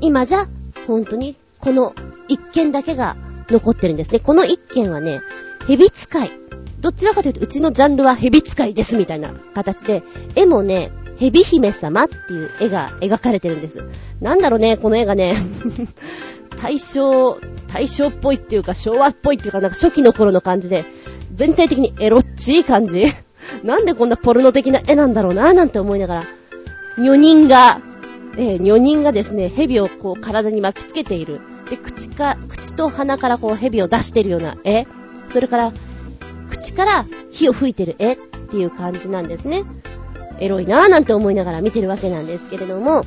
今じゃ、ほんとにこの一件だけが残ってるんですね。この一件はね、ヘビ使い。どちらかというと、うちのジャンルはヘビ使いですみたいな形で、絵もね、ヘビ姫様っていう絵が描かれてるんです。なんだろうね、この絵がね。大正、大正っぽいっていうか昭和っぽいっていうかなんか初期の頃の感じで、全体的にエロっちい感じ なんでこんなポルノ的な絵なんだろうななんて思いながら、女人が、えー、女人がですね、蛇をこう体に巻きつけている。で、口か、口と鼻からこう蛇を出してるような絵。それから、口から火を吹いてる絵っていう感じなんですね。エロいなぁなんて思いながら見てるわけなんですけれども、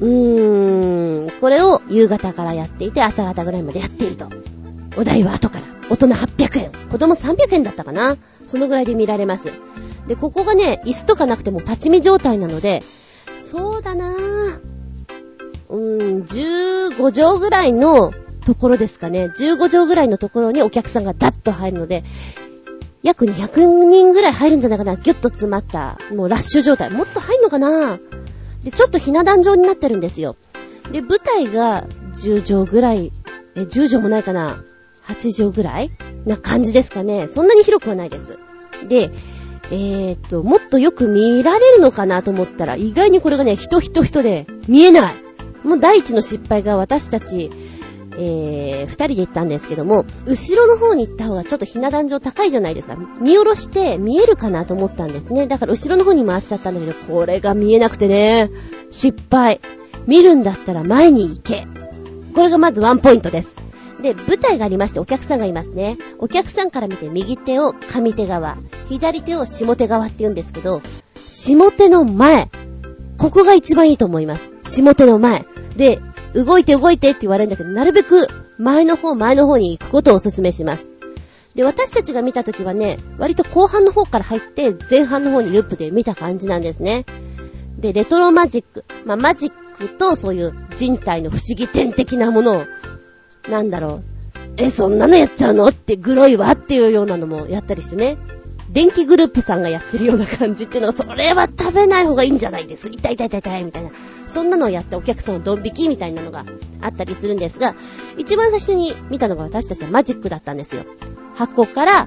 うーん、これを夕方からやっていて朝方ぐらいまでやっていると。お代は後から。大人800円。子供300円だったかなそのぐらいで見られます。で、ここがね、椅子とかなくても立ち見状態なので、そうだなぁ。うーん、15畳ぐらいのところですかね。15畳ぐらいのところにお客さんがダッと入るので、約200人ぐらい入るんじゃないかな。ギュッと詰まった、もうラッシュ状態。もっと入んのかなで、ちょっとひな壇状になってるんですよ。で、舞台が10畳ぐらい、え、10畳もないかな ?8 畳ぐらいな感じですかね。そんなに広くはないです。で、えー、っと、もっとよく見られるのかなと思ったら、意外にこれがね、人人人で見えない。もう第一の失敗が私たち、えー、二人で行ったんですけども、後ろの方に行った方がちょっとひな壇上高いじゃないですか。見下ろして見えるかなと思ったんですね。だから後ろの方に回っちゃったんだけど、これが見えなくてね、失敗。見るんだったら前に行け。これがまずワンポイントです。で、舞台がありましてお客さんがいますね。お客さんから見て右手を上手側、左手を下手側って言うんですけど、下手の前。ここが一番いいと思います。下手の前。で、動いて動いてって言われるんだけど、なるべく前の方前の方に行くことをお勧めします。で、私たちが見た時はね、割と後半の方から入って前半の方にループで見た感じなんですね。で、レトロマジック。まあ、マジックとそういう人体の不思議点的なものを、なんだろう。え、そんなのやっちゃうの？ってグロいわっていうようなのもやったりしてね。電気グループさんがやってるような感じっていうのは、それは食べない方がいいんじゃないですか。痛い痛い痛い痛いみたいな。そんなのをやってお客さんをドン引きみたいなのがあったりするんですが、一番最初に見たのが私たちはマジックだったんですよ。箱から、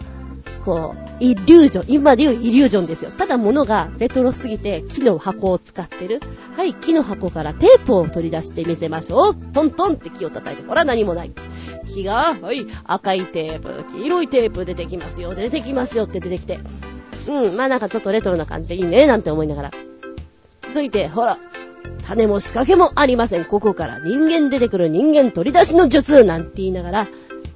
こう、イリュージョン、今で言うイリュージョンですよ。ただ物がレトロすぎて木の箱を使ってる。はい、木の箱からテープを取り出して見せましょう。トントンって木を叩いて、ほら何もない。木が、はい、赤いテープ、黄色いテープ出てきますよ、出てきますよって出てきて。うん、まあなんかちょっとレトロな感じでいいね、なんて思いながら。続いて、ほら、種も仕掛けもありません。ここから人間出てくる人間取り出しの術なんて言いながら、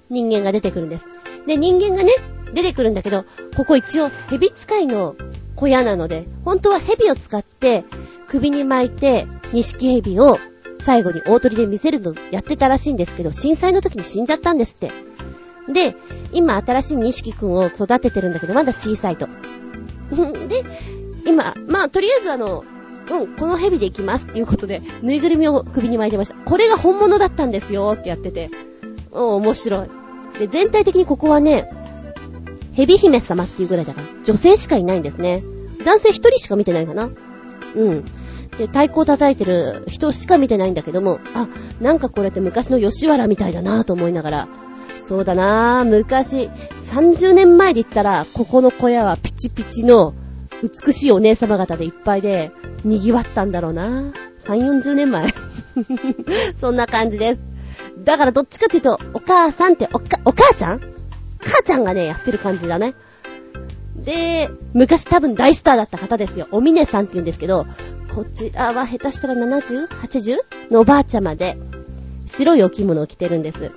人間が出てくるんです。で、人間がね、出てくるんだけど、ここ一応、蛇使いの小屋なので、本当は蛇を使って、首に巻いて、錦蛇を最後に大鳥で見せるのやってたらしいんですけど、震災の時に死んじゃったんですって。で、今新しい錦くんを育ててるんだけど、まだ小さいと。で、今、まあ、とりあえずあの、うん、この蛇で行きますっていうことで、ぬいぐるみを首に巻いてました。これが本物だったんですよってやってて、うん、面白い。で、全体的にここはね、蛇姫様っていうぐらいだから、女性しかいないんですね。男性一人しか見てないかな。うん。で、太鼓を叩いてる人しか見てないんだけども、あ、なんかこれって昔の吉原みたいだなぁと思いながら、そうだなぁ、昔、30年前で言ったら、ここの小屋はピチピチの美しいお姉様方でいっぱいで、賑わったんだろうなぁ。3、40年前。そんな感じです。だからどっちかっていうと、お母さんっておか、お母ちゃん母ちゃんがね、やってる感じだね。で、昔多分大スターだった方ですよ。おみねさんって言うんですけど、こちらは下手したら 70?80? のおばあちゃまで、白いお着物を着てるんです。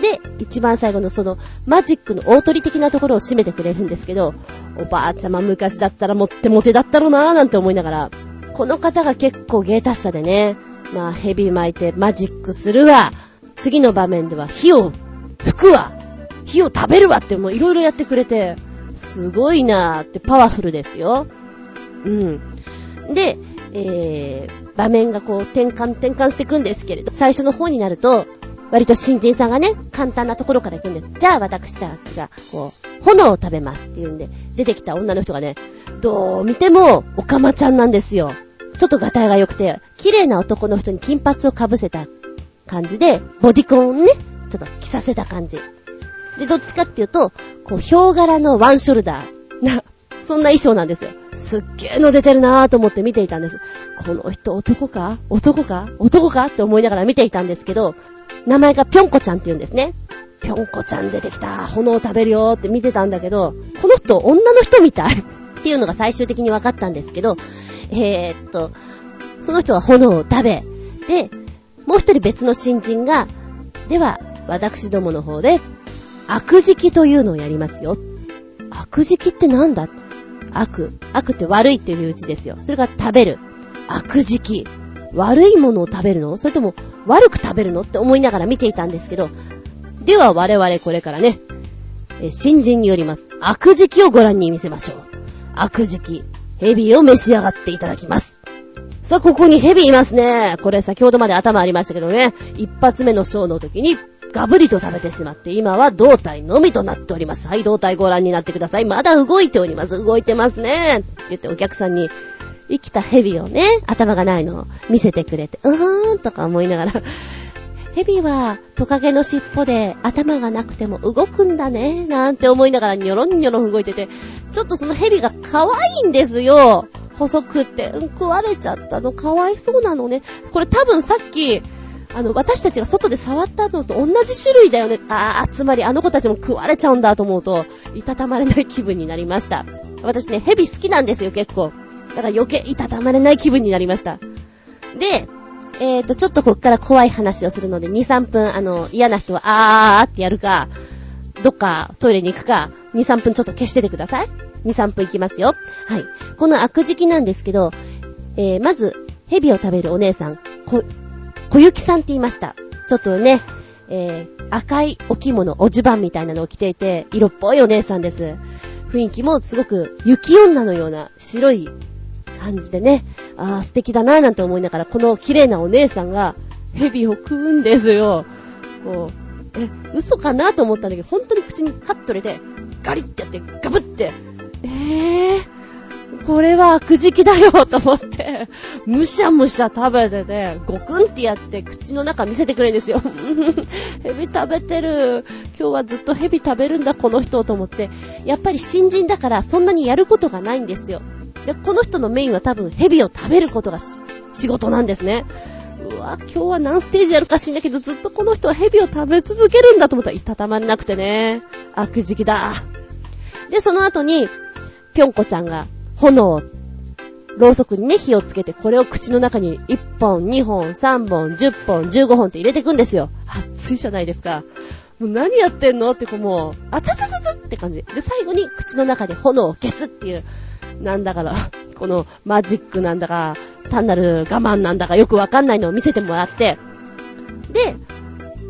で、一番最後のそのマジックの大鳥的なところを締めてくれるんですけど、おばあちゃま昔だったらもってもてだったろうなーなんて思いながら、この方が結構芸達者でね、まあヘビ巻いてマジックするわ、次の場面では火を吹くわ、火を食べるわってもういろいろやってくれて、すごいなーってパワフルですよ。うん。で、えー、場面がこう転換転換していくんですけれど、最初の方になると、割と新人さんがね、簡単なところから行くんです。じゃあ私たちが、こう、炎を食べますって言うんで、出てきた女の人がね、どう見ても、おかまちゃんなんですよ。ちょっとガタイが良くて、綺麗な男の人に金髪をかぶせた感じで、ボディコンね、ちょっと着させた感じ。で、どっちかっていうと、こう、ヒョウ柄のワンショルダーな、そんな衣装なんですよ。すっげーの出てるなーと思って見ていたんです。この人男か？男か？男か？って思いながら見ていたんですけど、名前がぴょんこちゃんって言うんですね。ぴょんこちゃん出てきた。炎を食べるよって見てたんだけど、この人女の人みたいっていうのが最終的に分かったんですけど、えー、っと、その人は炎を食べ、で、もう一人別の新人が、では、私どもの方で、悪食というのをやりますよ。悪食ってなんだ？悪。悪って悪いっていう字ですよ。それが食べる。悪食。悪いものを食べるの？それとも悪く食べるのって思いながら見ていたんですけど、では我々これからね、え新人によります。悪食をご覧に見せましょう。悪食。ヘビを召し上がっていただきます。さあ、ここにヘビいますね。これ先ほどまで頭ありましたけどね。一発目のショーの時にガブリと食べてしまって、今は胴体のみとなっております。はい、胴体ご覧になってください。まだ動いております。動いてますね。って言ってお客さんに、生きたヘビをね、頭がないのを見せてくれて、うーんとか思いながら、ヘビはトカゲの尻尾で頭がなくても動くんだね、なんて思いながらニョロニョロ動いてて、ちょっとそのヘビが可愛いんですよ。細くって、うん、食われちゃったの、かわいそうなのね。これ多分さっき、あの、私たちが外で触ったのと同じ種類だよね。ああ、つまりあの子たちも食われちゃうんだと思うと、いたたまれない気分になりました。私ね、ヘビ好きなんですよ、結構。だから余計いたたまれない気分になりました。で、えーと、ちょっとこっから怖い話をするので、2、3分、あの、嫌な人は、あーってやるか、どっかトイレに行くか、2、3分ちょっと消しててください。2、3分行きますよ。はい。この悪時期なんですけど、えー、まず、蛇を食べるお姉さん、こ、小雪さんって言いました。ちょっとね、えー、赤いお着物、おじばんみたいなのを着ていて、色っぽいお姉さんです。雰囲気もすごく雪女のような白い感じでね、あー素敵だなぁなんて思いながら、この綺麗なお姉さんが蛇を食うんですよ。こう、え、嘘かなと思ったんだけど、本当に口にカッと入れて、ガリッてやって、ガブって、えー、これは悪食だよと思って、むしゃむしゃ食べてて、ゴクンってやって口の中見せてくれるんですよ。ヘビ食べてる。今日はずっとヘビ食べるんだ、この人と思って。やっぱり新人だからそんなにやることがないんですよ。で、この人のメインは多分ヘビを食べることが仕事なんですね。うわ、今日は何ステージやるか知んだけど、ずっとこの人はヘビを食べ続けるんだと思ったら、いたたまれなくてね。悪食だ。で、その後に、ぴょんこちゃんが炎、ろうそくにね、火をつけて、これを口の中に1本、2本、3本、10本、15本って入れていくんですよ。熱いじゃないですか。もう何やってんのってこうもう、あつつつつって感じ。で、最後に口の中で炎を消すっていう、なんだから、このマジックなんだか、単なる我慢なんだかよくわかんないのを見せてもらって、で、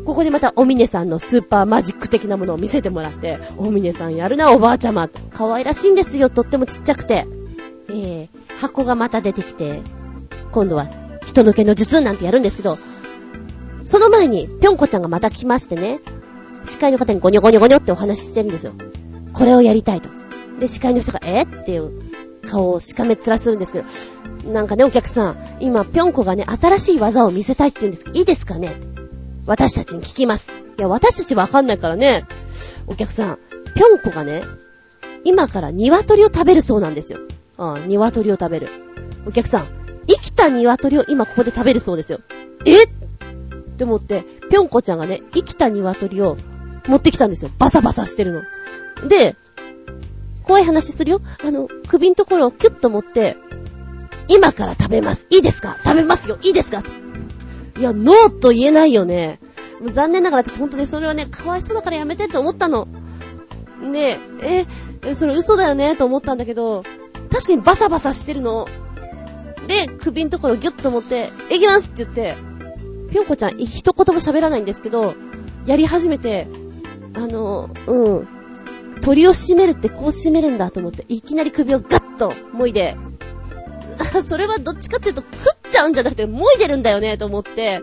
ここでまたおみねさんのスーパーマジック的なものを見せてもらって、おみねさんやるなおばあちゃま。可愛らしいんですよ、とってもちっちゃくて。箱がまた出てきて、今度は人抜けの術なんてやるんですけど、その前に、ぴょんこちゃんがまた来ましてね、司会の方にゴニョゴニョゴニョってお話ししてるんですよ。これをやりたいと。で、司会の人が、えっていう顔をしかめっ面するんですけど、なんかね、お客さん、今、ぴょんこがね、新しい技を見せたいって言うんですけど、いいですかね？私たちに聞きます。いや、私たちわかんないからね、お客さん、ぴょんこがね、今から鶏を食べるそうなんですよ。ああ、鶏を食べる。お客さん、生きた鶏を今ここで食べるそうですよ。え？って思って、ぴょんこちゃんがね、生きた鶏を持ってきたんですよ。バサバサしてるの。で、怖い話するよ。あの、首のところをキュッと持って、今から食べます。いいですか？食べますよ。いいですか？いや、ノーと言えないよね。残念ながら私ほんとね、それはね、かわいそうだからやめてって思ったの。ねえ、え、それ嘘だよねと思ったんだけど、確かにバサバサしてるの。で、首のところギュッと持って、いきますって言って、ぴょんこちゃん一言も喋らないんですけど、やり始めて、あの、うん。鳥を締めるってこう締めるんだと思って、いきなり首をガッともいで、それはどっちかっていうと、食っちゃうんじゃなくて、もいでるんだよね、と思って。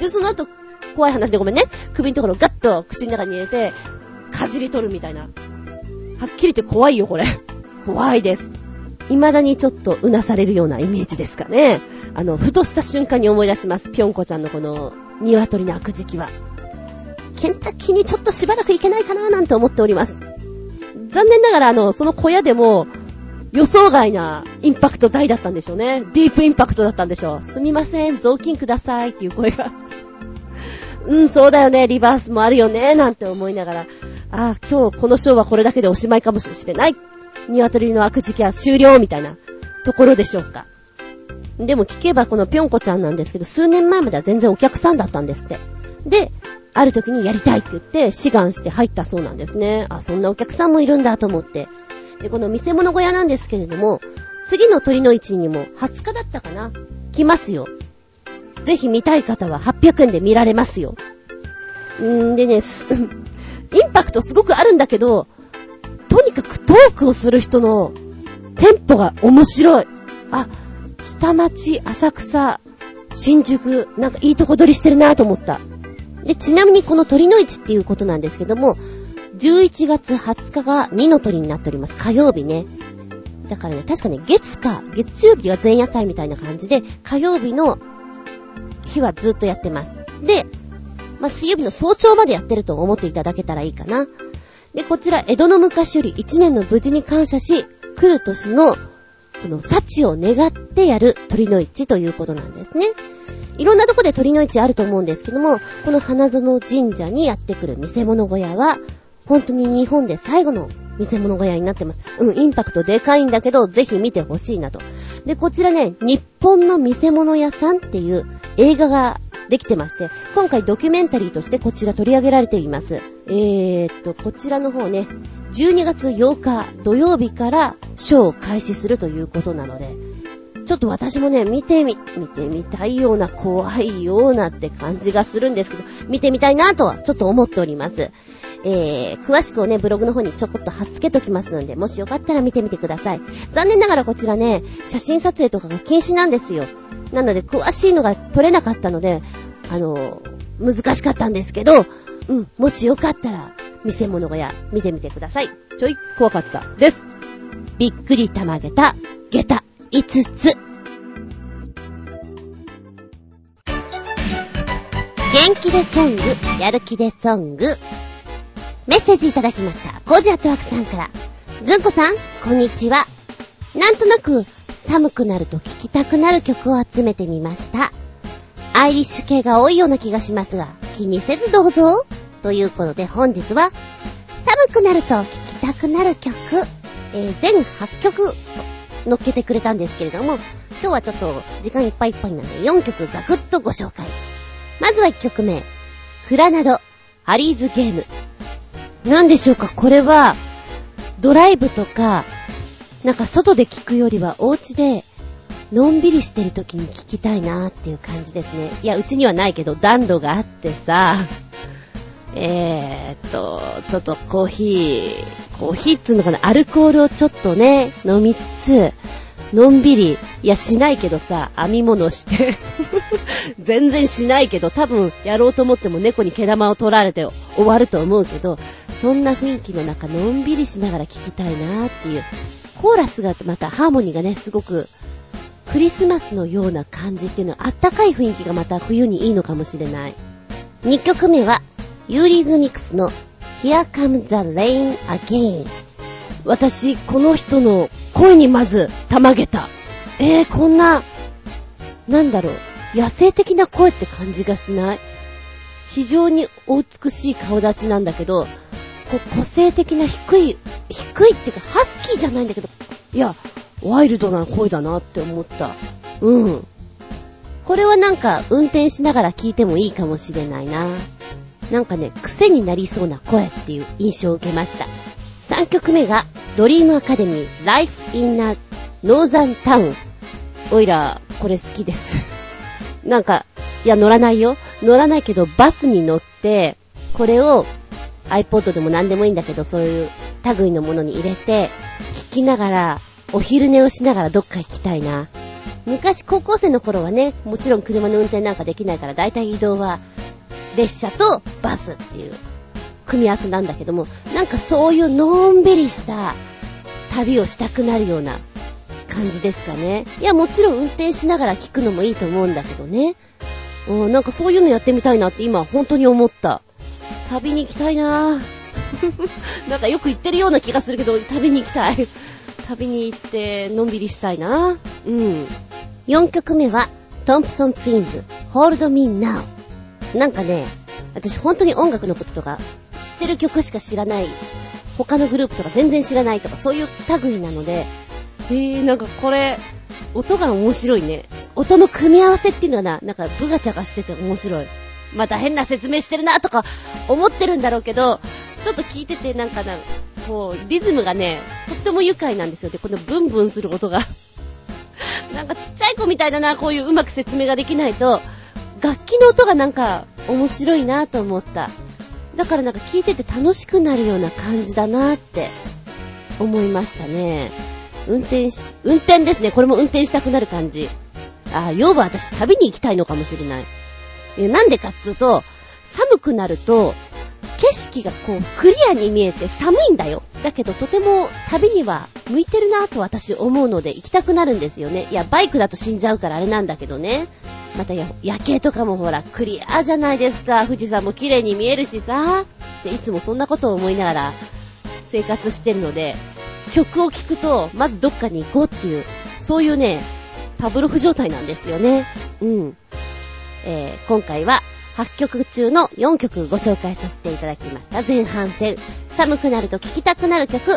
で、その後、怖い話でごめんね。首のところガッと口の中に入れて、かじり取るみたいな。はっきり言って怖いよ、これ。怖いです。未だにちょっとうなされるようなイメージですかね。あの、ふとした瞬間に思い出します。ぴょんこちゃんのこの、鶏の悪時期は。ケンタッキーにちょっとしばらく行けないかななんて思っております。残念ながら、あの、その小屋でも、予想外なインパクト大だったんでしょうね。ディープインパクトだったんでしょう。すみません、雑巾くださいっていう声が。うん、そうだよね、リバースもあるよね、なんて思いながら、ああ、今日このショーはこれだけでおしまいかもしれない。鶏の悪時期は終了みたいなところでしょうか。でも聞けばこのぴょんこちゃんなんですけど、数年前までは全然お客さんだったんですって。で、ある時にやりたいって言って、志願して入ったそうなんですね。あ、そんなお客さんもいるんだと思って。で、この見せ物小屋なんですけれども、次の鳥の位置にも20日だったかな来ますよ。ぜひ見たい方は800円で見られますよ。んでね、インパクトすごくあるんだけど、とにかくトークをする人のテンポが面白い。あ、下町、浅草、新宿、なんかいいとこ取りしてるなと思った。で、ちなみにこの鳥の市っていうことなんですけども、11月20日が2の鳥になっております。火曜日ね。だからね、確かね、月か、月曜日が前夜祭みたいな感じで、火曜日の日はずっとやってます。で、まあ、水曜日の早朝までやってると思っていただけたらいいかな。で、こちら、江戸の昔より1年の無事に感謝し、来る年の、この幸を願ってやる鳥の市ということなんですね。いろんなとこで鳥の市あると思うんですけども、この花園神社にやってくる見せ物小屋は、本当に日本で最後の見せ物小屋になってます。うん、インパクトでかいんだけど、ぜひ見てほしいなと。で、こちらね、日本の見せ物屋さんっていう映画ができてまして、今回ドキュメンタリーとしてこちら取り上げられています。えーっと、こちらの方ね、12月8日土曜日からショーを開始するということなので、ちょっと私もね、見てみ、見てみたいような、怖いようなって感じがするんですけど、見てみたいなとはちょっと思っております。えー、詳しくをね、ブログの方にちょこっと貼っつけときますので、もしよかったら見てみてください。残念ながらこちらね、写真撮影とかが禁止なんですよ。なので、詳しいのが撮れなかったので、あの、難しかったんですけど、うん、もしよかったら、見せ物小屋見てみてください。ちょい怖かったです。びっくりたまげた、下駄5つ。元気でソング、やる気でソング。メッセージいただきました。コージアットワークさんから。ずんこさん、こんにちは。なんとなく、寒くなると聴きたくなる曲を集めてみました。アイリッシュ系が多いような気がしますが、気にせずどうぞ。ということで本日は、寒くなると聴きたくなる曲、えー、全8曲乗っけてくれたんですけれども、今日はちょっと時間いっぱいいっぱいなので4曲ザクッとご紹介。まずは1曲目、フラナド、ハリーズゲーム。なんでしょうか？これは、ドライブとか、なんか外で聞くよりはお家で、のんびりしてる時に聞きたいなーっていう感じですね。いや、うちにはないけど暖炉があってさ、えーっと、ちょっとコーヒー、コーヒーっつうのかな、アルコールをちょっとね、飲みつつ、のんびり、いや、しないけどさ、編み物して 全然しないけど、多分、やろうと思っても猫に毛玉を取られて終わると思うけど、そんな雰囲気の中、のんびりしながら聞きたいなーっていう、コーラスがまたハーモニーがね、すごくクリスマスのような感じっていうのはあったかい雰囲気がまた冬にいいのかもしれない。2曲目は、ユーリズミクスの Here Comes the Rain Again。私、この人の声にまず、たまげた。えー、こんな、なんだろう、野生的な声って感じがしない非常にお美しい顔立ちなんだけど、こう個性的な低い、低いっていうか、ハスキーじゃないんだけど、いや、ワイルドな声だなって思った。うん。これはなんか運転しながら聞いてもいいかもしれないな。なんかね、癖になりそうな声っていう印象を受けました。3曲目が、ドリームアカデミー、Life in a Northern Town。おいら、これ好きです。なんか、いや、乗らないよ。乗らないけど、バスに乗って、これを iPod でも何でもいいんだけど、そういう類のものに入れて、聞きながら、お昼寝をしながらどっか行きたいな。昔高校生の頃はね、もちろん車の運転なんかできないから、だいたい移動は列車とバスっていう組み合わせなんだけども、なんかそういうのんびりした旅をしたくなるような感じですかね。いや、もちろん運転しながら聞くのもいいと思うんだけどね。うん、なんかそういうのやってみたいなって今本当に思った。旅に行きたいなぁ。なんかよく言ってるような気がするけど、旅に行きたい。旅に行って、のんびりしたいな。うん。4曲目は、トンプソンツインズ、Hold Me Now。なんかね、私本当に音楽のこととか、知ってる曲しか知らない、他のグループとか全然知らないとか、そういう類なので、えー、なんかこれ、音が面白いね。音の組み合わせっていうのはな、なんかブガチャがしてて面白い。また変な説明してるなとか思ってるんだろうけど、ちょっと聞いててなんかな、こう、リズムがね、とっても愉快なんですよ。で、このブンブンする音が なんかちっちゃい子みたいだな、こういううまく説明ができないと、楽器の音がなんか面白いなと思った。だからなんか聞いてて楽しくなるような感じだなって思いましたね。運転し、運転ですね。これも運転したくなる感じ。あ、要は私旅に行きたいのかもしれない。え、なんでかっつうと、寒くなると、景色がこうクリアに見えて寒いんだよ。だけどとても旅には向いてるなぁと私思うので行きたくなるんですよね。いや、バイクだと死んじゃうからあれなんだけどね。また夜景とかもほら、クリアじゃないですか。富士山も綺麗に見えるしさ。で、いつもそんなことを思いながら生活してるので、曲を聴くと、まずどっかに行こうっていう、そういうね、パブロフ状態なんですよね。うん。えー、今回は8曲中の4曲ご紹介させていただきました。前半戦。寒くなると聴きたくなる曲。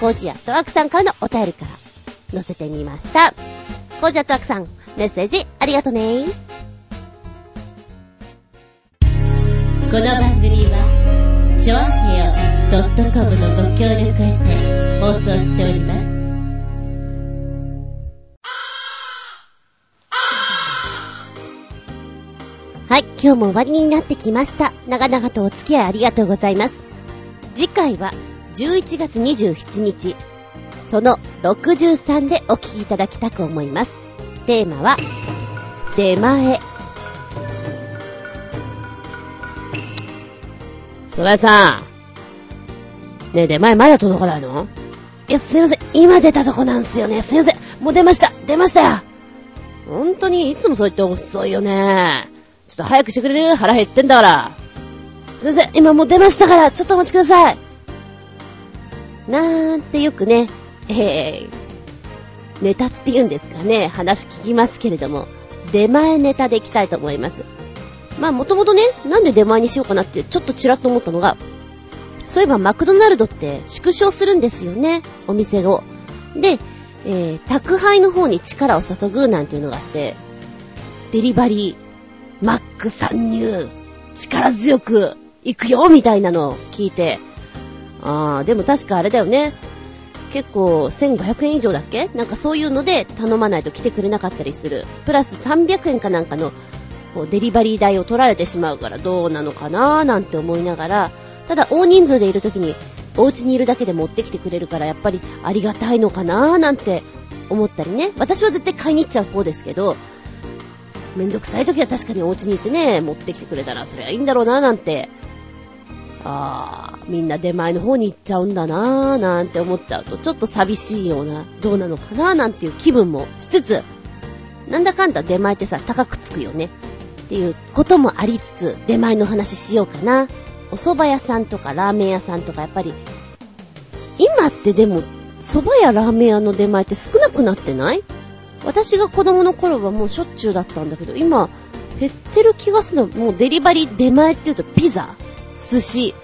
コージアットワークさんからのお便りから載せてみました。コージアットワークさん、メッセージありがとねこの番組は、ちょあへよ .com のご協力へて放送しております。はい、今日も終わりになってきました。長々とお付き合いありがとうございます。次回は11月27日、その63でお聞きいただきたく思います。テーマは、出前。小林さん。ねえ、出前まだ届かないの？いや、すいません。今出たとこなんすよね。すいません。もう出ました。出ましたよ。本当にいつもそう言って遅いよね。ちょっと早くしてくれる？腹減ってんだから。すいません、今もう出ましたから、ちょっとお待ちください。なんてよくね、えー、ネタって言うんですかね、話聞きますけれども、出前ネタでいきたいと思います。まあもともとね、なんで出前にしようかなってちょっとちらっと思ったのが、そういえばマクドナルドって縮小するんですよね、お店を。で、えー、宅配の方に力を注ぐなんていうのがあって、デリバリー、マック参入、力強く行くよみたいなのを聞いて、あー、でも確かあれだよね。結構1500円以上だっけ？なんかそういうので頼まないと来てくれなかったりする。プラス300円かなんかのこうデリバリー代を取られてしまうからどうなのかな？ーなんて思いながら、ただ大人数でいる時にお家にいるだけで持ってきてくれるからやっぱりありがたいのかな？ーなんて思ったりね。私は絶対買いに行っちゃう方ですけど、めんどくさい時は確かにお家に行ってね、持ってきてくれたらそれはいいんだろうななんて、あー、みんな出前の方に行っちゃうんだなーなんて思っちゃうと、ちょっと寂しいような、どうなのかなーなんていう気分もしつつ、なんだかんだ出前ってさ、高くつくよね。っていうこともありつつ、出前の話しようかな。お蕎麦屋さんとかラーメン屋さんとかやっぱり、今ってでも、蕎麦やラーメン屋の出前って少なくなってない？私が子供の頃はもうしょっちゅうだったんだけど、今、減ってる気がするの。もうデリバリー出前って言うとピザ、寿司、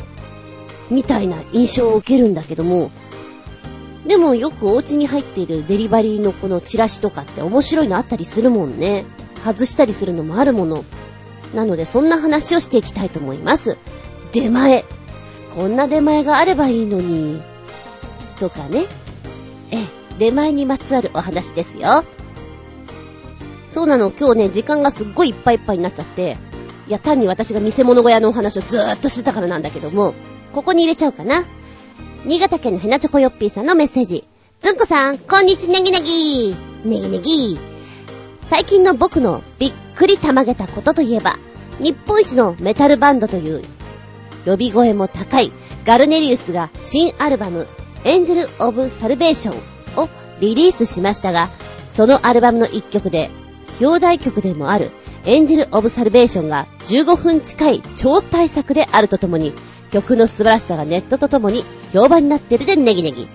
みたいな印象を受けるんだけども、でもよくお家に入っているデリバリーのこのチラシとかって面白いのあったりするもんね。外したりするのもあるもの。なのでそんな話をしていきたいと思います。出前。こんな出前があればいいのに。とかね。え、出前にまつわるお話ですよ。そうなの、今日ね、時間がすっごいいっぱいいっぱいになっちゃって、いや、単に私が見せ物小屋のお話をずーっとしてたからなんだけども、ここに入れちゃおうかな。新潟県のヘナチョコヨッピーさんのメッセージ。ずんこさん、こんにちネギネギネギネギ最近の僕のびっくりたまげたことといえば、日本一のメタルバンドという、呼び声も高いガルネリウスが新アルバム、エンジェル・オブ・サルベーションをリリースしましたが、そのアルバムの一曲で、表題曲でもあるエンジル・オブ・サルベーションが15分近い超大作であるとともに、曲の素晴らしさがネットとともに評判になってるでネギネギ。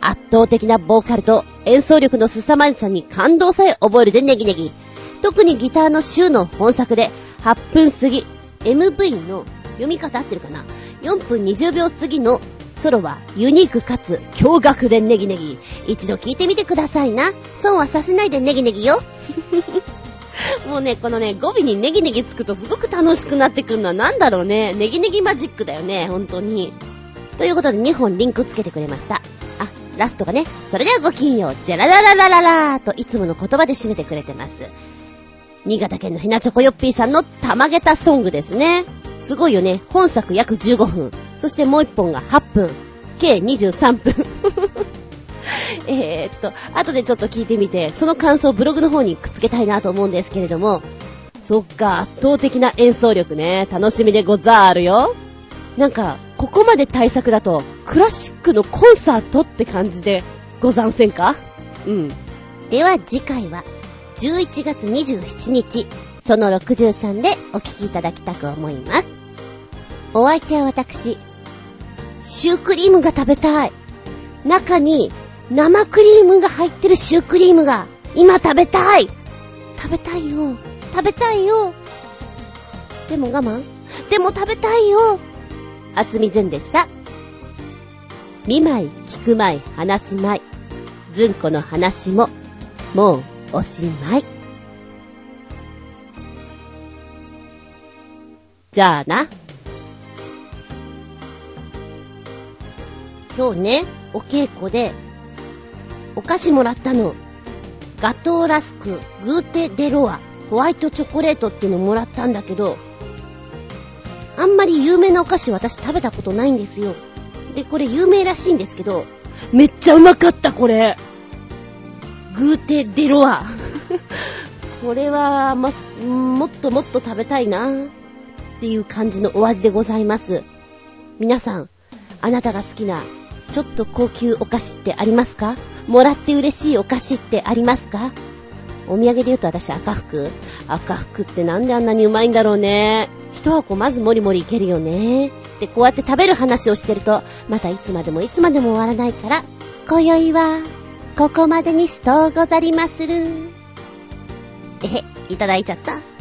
圧倒的なボーカルと演奏力の凄まじさに感動さえ覚えるでネギネギ。特にギターの週の本作で8分過ぎ、MV の読み方合ってるかな ?4 分20秒過ぎのソロはユニークかつ驚愕でネギネギ。一度聴いてみてくださいな。損はさせないでネギネギよ。もうね、このね、語尾にネギネギつくとすごく楽しくなってくるのはなんだろうね。ネギネギマジックだよね、本当に。ということで2本リンクつけてくれました。あ、ラストがね、それではごきんよう、ジャララララララーといつもの言葉で締めてくれてます。新潟県のひなチョコヨッピーさんのたまげたソングですね。すごいよね。本作約15分。そしてもう1本が8分。計23分。えーっと、後でちょっと聞いてみて、その感想をブログの方にくっつけたいなと思うんですけれども、そっか、圧倒的な演奏力ね、楽しみでござるよ。なんか、ここまで対策だと、クラシックのコンサートって感じでござんせんか？うん。では次回は、11月27日、その63でお聴きいただきたく思います。お相手は私、シュークリームが食べたい。中に生クリームが入ってるシュークリームが、今食べたい食べたいよ。食べたいよ。でも我慢でも食べたいよ。厚み純でした。見舞い、聞く舞い、話す舞い。ずんこの話も、もうおしまい。じゃあな。今日ね、お稽古でお菓子もらったの。ガトーラスク、グーテデロア、ホワイトチョコレートっていうのもらったんだけど、あんまり有名なお菓子私食べたことないんですよ。で、これ有名らしいんですけど、めっちゃうまかった、これ。グーテデロア。これは、ま、もっともっと食べたいなっていう感じのお味でございます。皆さん、あなたが好きな、ちょっと高級お菓子ってありますか？もらって嬉しいお菓子ってありますか？お土産で言うと私赤福赤福ってなんであんなにうまいんだろうね。一箱まずもりもりいけるよね。で、こうやって食べる話をしてると、またいつまでもいつまでも終わらないから、今宵は、ここまでにしとうござりまする。えへ、いただいちゃった。